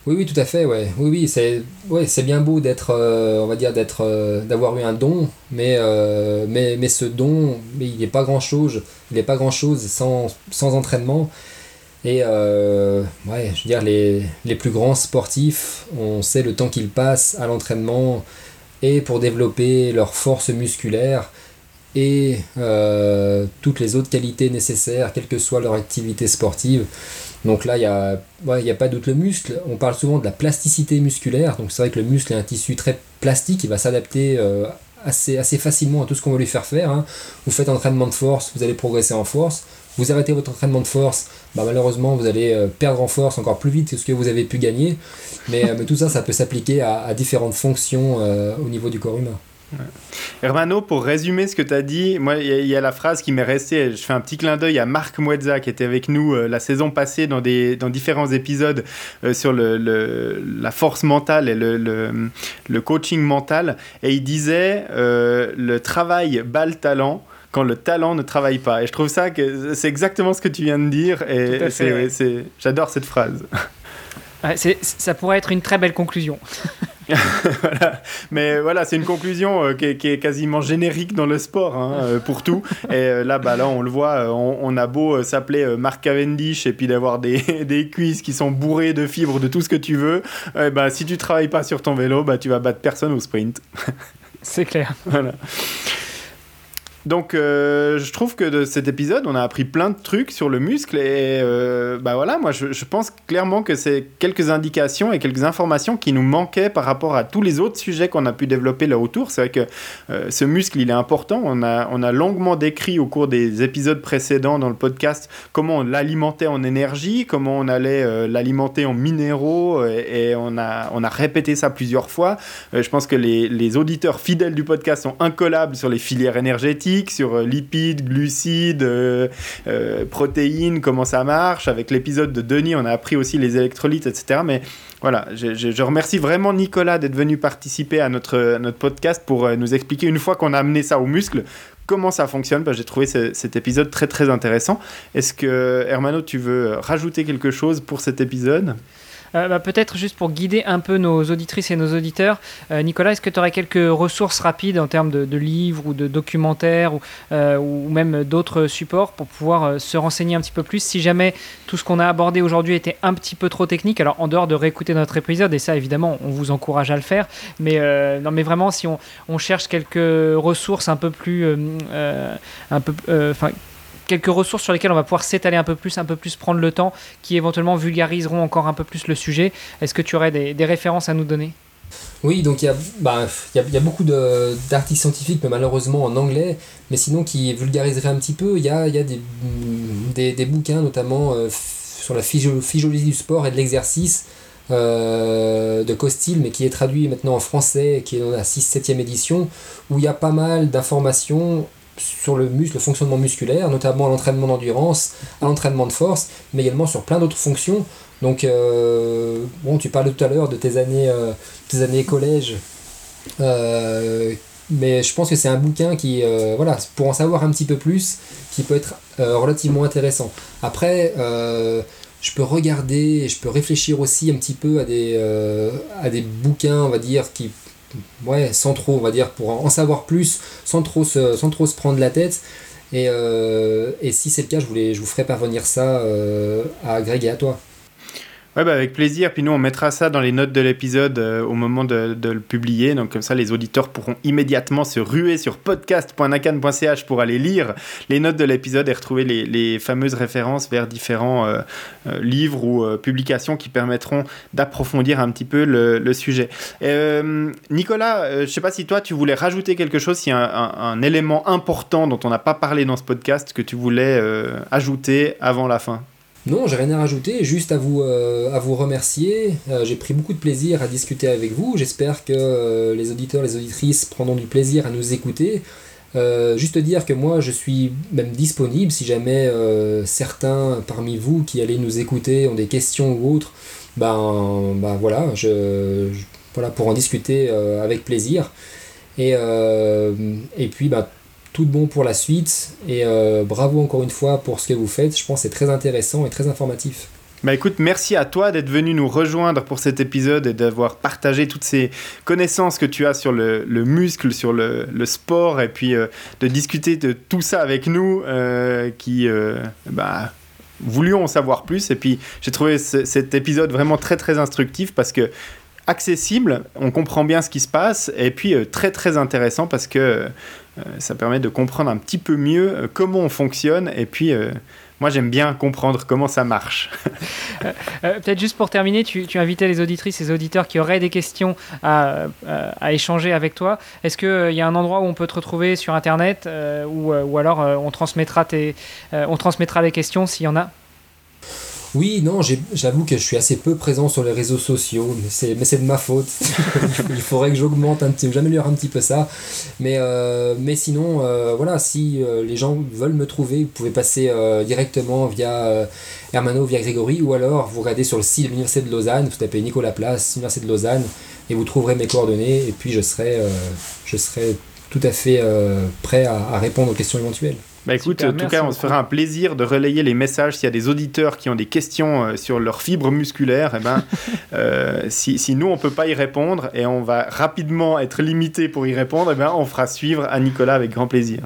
Oui, oui, tout à fait. Oui, oui, c'est bien beau d'être, euh, on va dire, d'être, d'avoir eu un don, mais, mais, mais ce don, il n'est pas grand-chose, il n'est pas grand-chose sans, sans entraînement. Et euh, ouais, je veux dire, les, les, plus grands sportifs, on sait le temps qu'ils passent à l'entraînement et pour développer leur force musculaire et toutes les autres qualités nécessaires, quelle que soit leur activité sportive. Donc là, il n'y a, a pas doute. Le muscle, on parle souvent de la plasticité musculaire. Donc c'est vrai que le muscle est un tissu très plastique, il va s'adapter assez, assez facilement à tout ce qu'on va lui faire faire. Hein. Vous faites entraînement de force, vous allez progresser en force. Vous arrêtez votre entraînement de force, bah malheureusement vous allez euh, perdre en force encore plus vite que ce que vous avez pu gagner. Mais, euh, tout ça, ça peut s'appliquer à, différentes fonctions euh, au niveau du corps humain. Hermano, pour résumer ce que tu as dit, il y, a la phrase qui m'est restée. Je fais un petit clin d'œil à Marc Muezza, qui était avec nous la saison passée dans, des, dans différents épisodes sur le, la force mentale et le, le, coaching mental. Et il disait le travail bat le talent quand le talent ne travaille pas. Et je trouve ça que c'est exactement ce que tu viens de dire. Et c'est, j'adore cette phrase. ça pourrait être une très belle conclusion. Mais voilà, c'est une conclusion euh, qui, est, quasiment générique dans le sport hein, euh, pour tout. Et euh, là, bah, là, on le voit, on, a beau s'appeler Mark Cavendish et puis d'avoir des, des, cuisses qui sont bourrées de fibres, de tout ce que tu veux. bah, si tu travailles pas sur ton vélo, bah, tu vas battre personne au sprint. c'est clair. Voilà. Donc, euh, je trouve que de cet épisode, on a appris plein de trucs sur le muscle. Et euh, bah voilà, moi, je, pense clairement que c'est quelques indications et quelques informations qui nous manquaient par rapport à tous les autres sujets qu'on a pu développer là autour. C'est vrai que euh, ce muscle, il est important. On a, on a longuement décrit au cours des épisodes précédents dans le podcast comment on l'alimentait en énergie, comment on allait l'alimenter en minéraux. Et, on, a, on a répété ça plusieurs fois. je pense que les, les auditeurs fidèles du podcast sont incollables sur les filières énergétiques sur euh, lipides, glucides, euh, euh, protéines, comment ça marche. Avec l'épisode de Denis, on a appris aussi les électrolytes, etc. Mais voilà, je, remercie vraiment Nicolas d'être venu participer à notre, podcast pour nous expliquer, une fois qu'on a amené ça aux muscles, comment ça fonctionne. J'ai trouvé cet épisode très très intéressant. Est-ce que, Hermano, tu veux rajouter quelque chose pour cet épisode? Euh, bah, peut-être juste pour guider un peu nos auditrices et nos auditeurs, euh, Nicolas, est-ce que tu aurais quelques ressources rapides en termes de, livres ou de documentaires ou, euh, ou même d'autres supports pour pouvoir se renseigner un petit peu plus si jamais tout ce qu'on a abordé aujourd'hui était un petit peu trop technique? Alors en dehors de réécouter notre épisode, et ça évidemment on vous encourage à le faire, mais, non, mais vraiment si on, on, cherche quelques ressources un peu plus... un peu, quelques ressources sur lesquelles on va pouvoir s'étaler un peu plus, un peu plus prendre le temps, qui éventuellement vulgariseront encore un peu plus le sujet. Est-ce que tu aurais des, références à nous donner? Oui, donc il y, a, bah, beaucoup d'articles scientifiques, mais malheureusement en anglais, mais sinon qui vulgariseraient un petit peu. Il y a, des, bouquins, notamment euh, sur la physiologie du sport et de l'exercice, euh, de Costil, mais qui est traduit maintenant en français, qui est dans la 6-7e édition, où il y a pas mal d'informations sur le muscle, le fonctionnement musculaire, notamment à l'entraînement d'endurance, à l'entraînement de force, mais également sur plein d'autres fonctions. Donc, euh, bon, tu parlais tout à l'heure de tes années, euh, collège, euh, mais je pense que c'est un bouquin qui, voilà, pour en savoir un petit peu plus, qui peut être relativement intéressant. Après, je peux regarder je peux réfléchir aussi un petit peu à des, à des bouquins, on va dire, qui ouais, sans trop, on va dire, pour en savoir plus, sans trop se, prendre la tête. Et, euh, et si c'est le cas, je, voulais, je vous ferai parvenir ça euh, à Greg et à toi. Ouais, bah avec plaisir. Puis nous, on mettra ça dans les notes de l'épisode euh, au moment de, le publier. Donc, comme ça, les auditeurs pourront immédiatement se ruer sur podcast.nakan.ch pour aller lire les notes de l'épisode et retrouver les, fameuses références vers différents euh, euh, livres ou publications qui permettront d'approfondir un petit peu le, sujet. Nicolas, je sais pas si toi, tu voulais rajouter quelque chose, si un, un, un élément important dont on n'a pas parlé dans ce podcast que tu voulais ajouter avant la fin. Non, j'ai rien à rajouter, juste à vous, euh, remercier. Euh, j'ai pris beaucoup de plaisir à discuter avec vous. J'espère que euh, les auditeurs, les auditrices prendront du plaisir à nous écouter. juste dire que moi, je suis même disponible si jamais certains parmi vous qui allez nous écouter ont des questions ou autres. Ben, ben voilà, pour en discuter avec plaisir. Et, et puis, ben, tout bon pour la suite et euh, bravo encore une fois pour ce que vous faites. Je pense que c'est très intéressant et très informatif. Bah écoute, merci à toi d'être venu nous rejoindre pour cet épisode et d'avoir partagé toutes ces connaissances que tu as sur le, muscle, sur le, sport et puis euh, de discuter de tout ça avec nous euh, qui bah, voulions en savoir plus. Et puis j'ai trouvé cet épisode vraiment très très instructif parce que accessible, on comprend bien ce qui se passe, et puis très très intéressant parce que ça permet de comprendre un petit peu mieux comment on fonctionne, et puis moi, j'aime bien comprendre comment ça marche. Euh, euh, peut-être juste pour terminer, tu, invitais les auditrices et auditeurs qui auraient des questions à, euh, échanger avec toi. Est-ce qu'il y a un endroit où on peut te retrouver sur Internet ou, ou, alors on, transmettra tes, on transmettra les questions s'il y en a? Oui, non, j'avoue que je suis assez peu présent sur les réseaux sociaux, mais c'est de ma faute. Il faudrait que j'augmente un j'améliore un petit peu ça. Mais, euh, sinon, euh, voilà, si euh, les gens veulent me trouver, vous pouvez passer directement via Hermano, via Grégory, ou alors vous regardez sur le site de l'Université de Lausanne, vous tapez Nicolas Place, Université de Lausanne, et vous trouverez mes coordonnées, et puis je serai tout à fait prêt à répondre aux questions éventuelles. Bah écoute, en tout cas, on se fera un plaisir de relayer les messages. S'il y a des auditeurs qui ont des questions euh, sur leurs fibres musculaires, eh ben, euh, si, si, nous, on peut pas y répondre et on va rapidement être limité pour y répondre, eh ben, on fera suivre à Nicolas avec grand plaisir.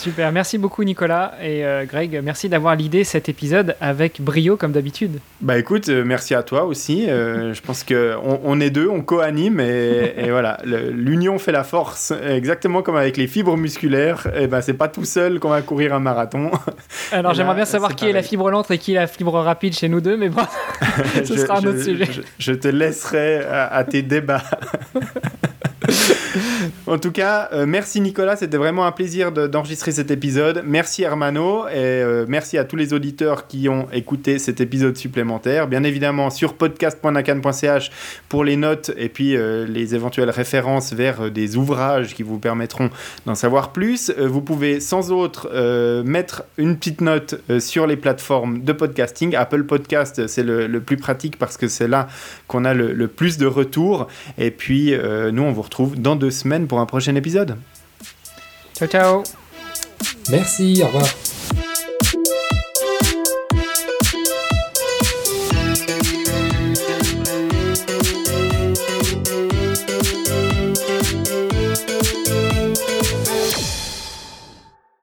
Super, merci beaucoup Nicolas et euh, Greg, merci d'avoir l'idée cet épisode avec brio comme d'habitude. Bah écoute, euh, merci à toi aussi. Euh, je pense qu'on on est deux, on co-anime et, et voilà, l'union fait la force, exactement comme avec les fibres musculaires. Et ben c'est pas tout seul qu'on va courir un marathon. Alors j'aimerais bien savoir qui est la fibre lente et qui est la fibre rapide chez nous deux, mais bon, ce sera un autre sujet. Je, te laisserai à tes débats. En tout cas, euh, merci Nicolas, c'était vraiment un plaisir d'enregistrer cet épisode. Merci Hermano et euh, merci à tous les auditeurs qui ont écouté cet épisode supplémentaire. Bien évidemment sur podcast.nacan.ch pour les notes et puis euh, les éventuelles références vers des ouvrages qui vous permettront d'en savoir plus. vous pouvez sans autre mettre une petite note sur les plateformes de podcasting. Apple Podcast, c'est le, plus pratique parce que c'est là qu'on a le, le, plus de retours. Et puis, nous, on vous retrouve dans deux semaines pour un prochain épisode. Ciao, ciao. Merci, au revoir.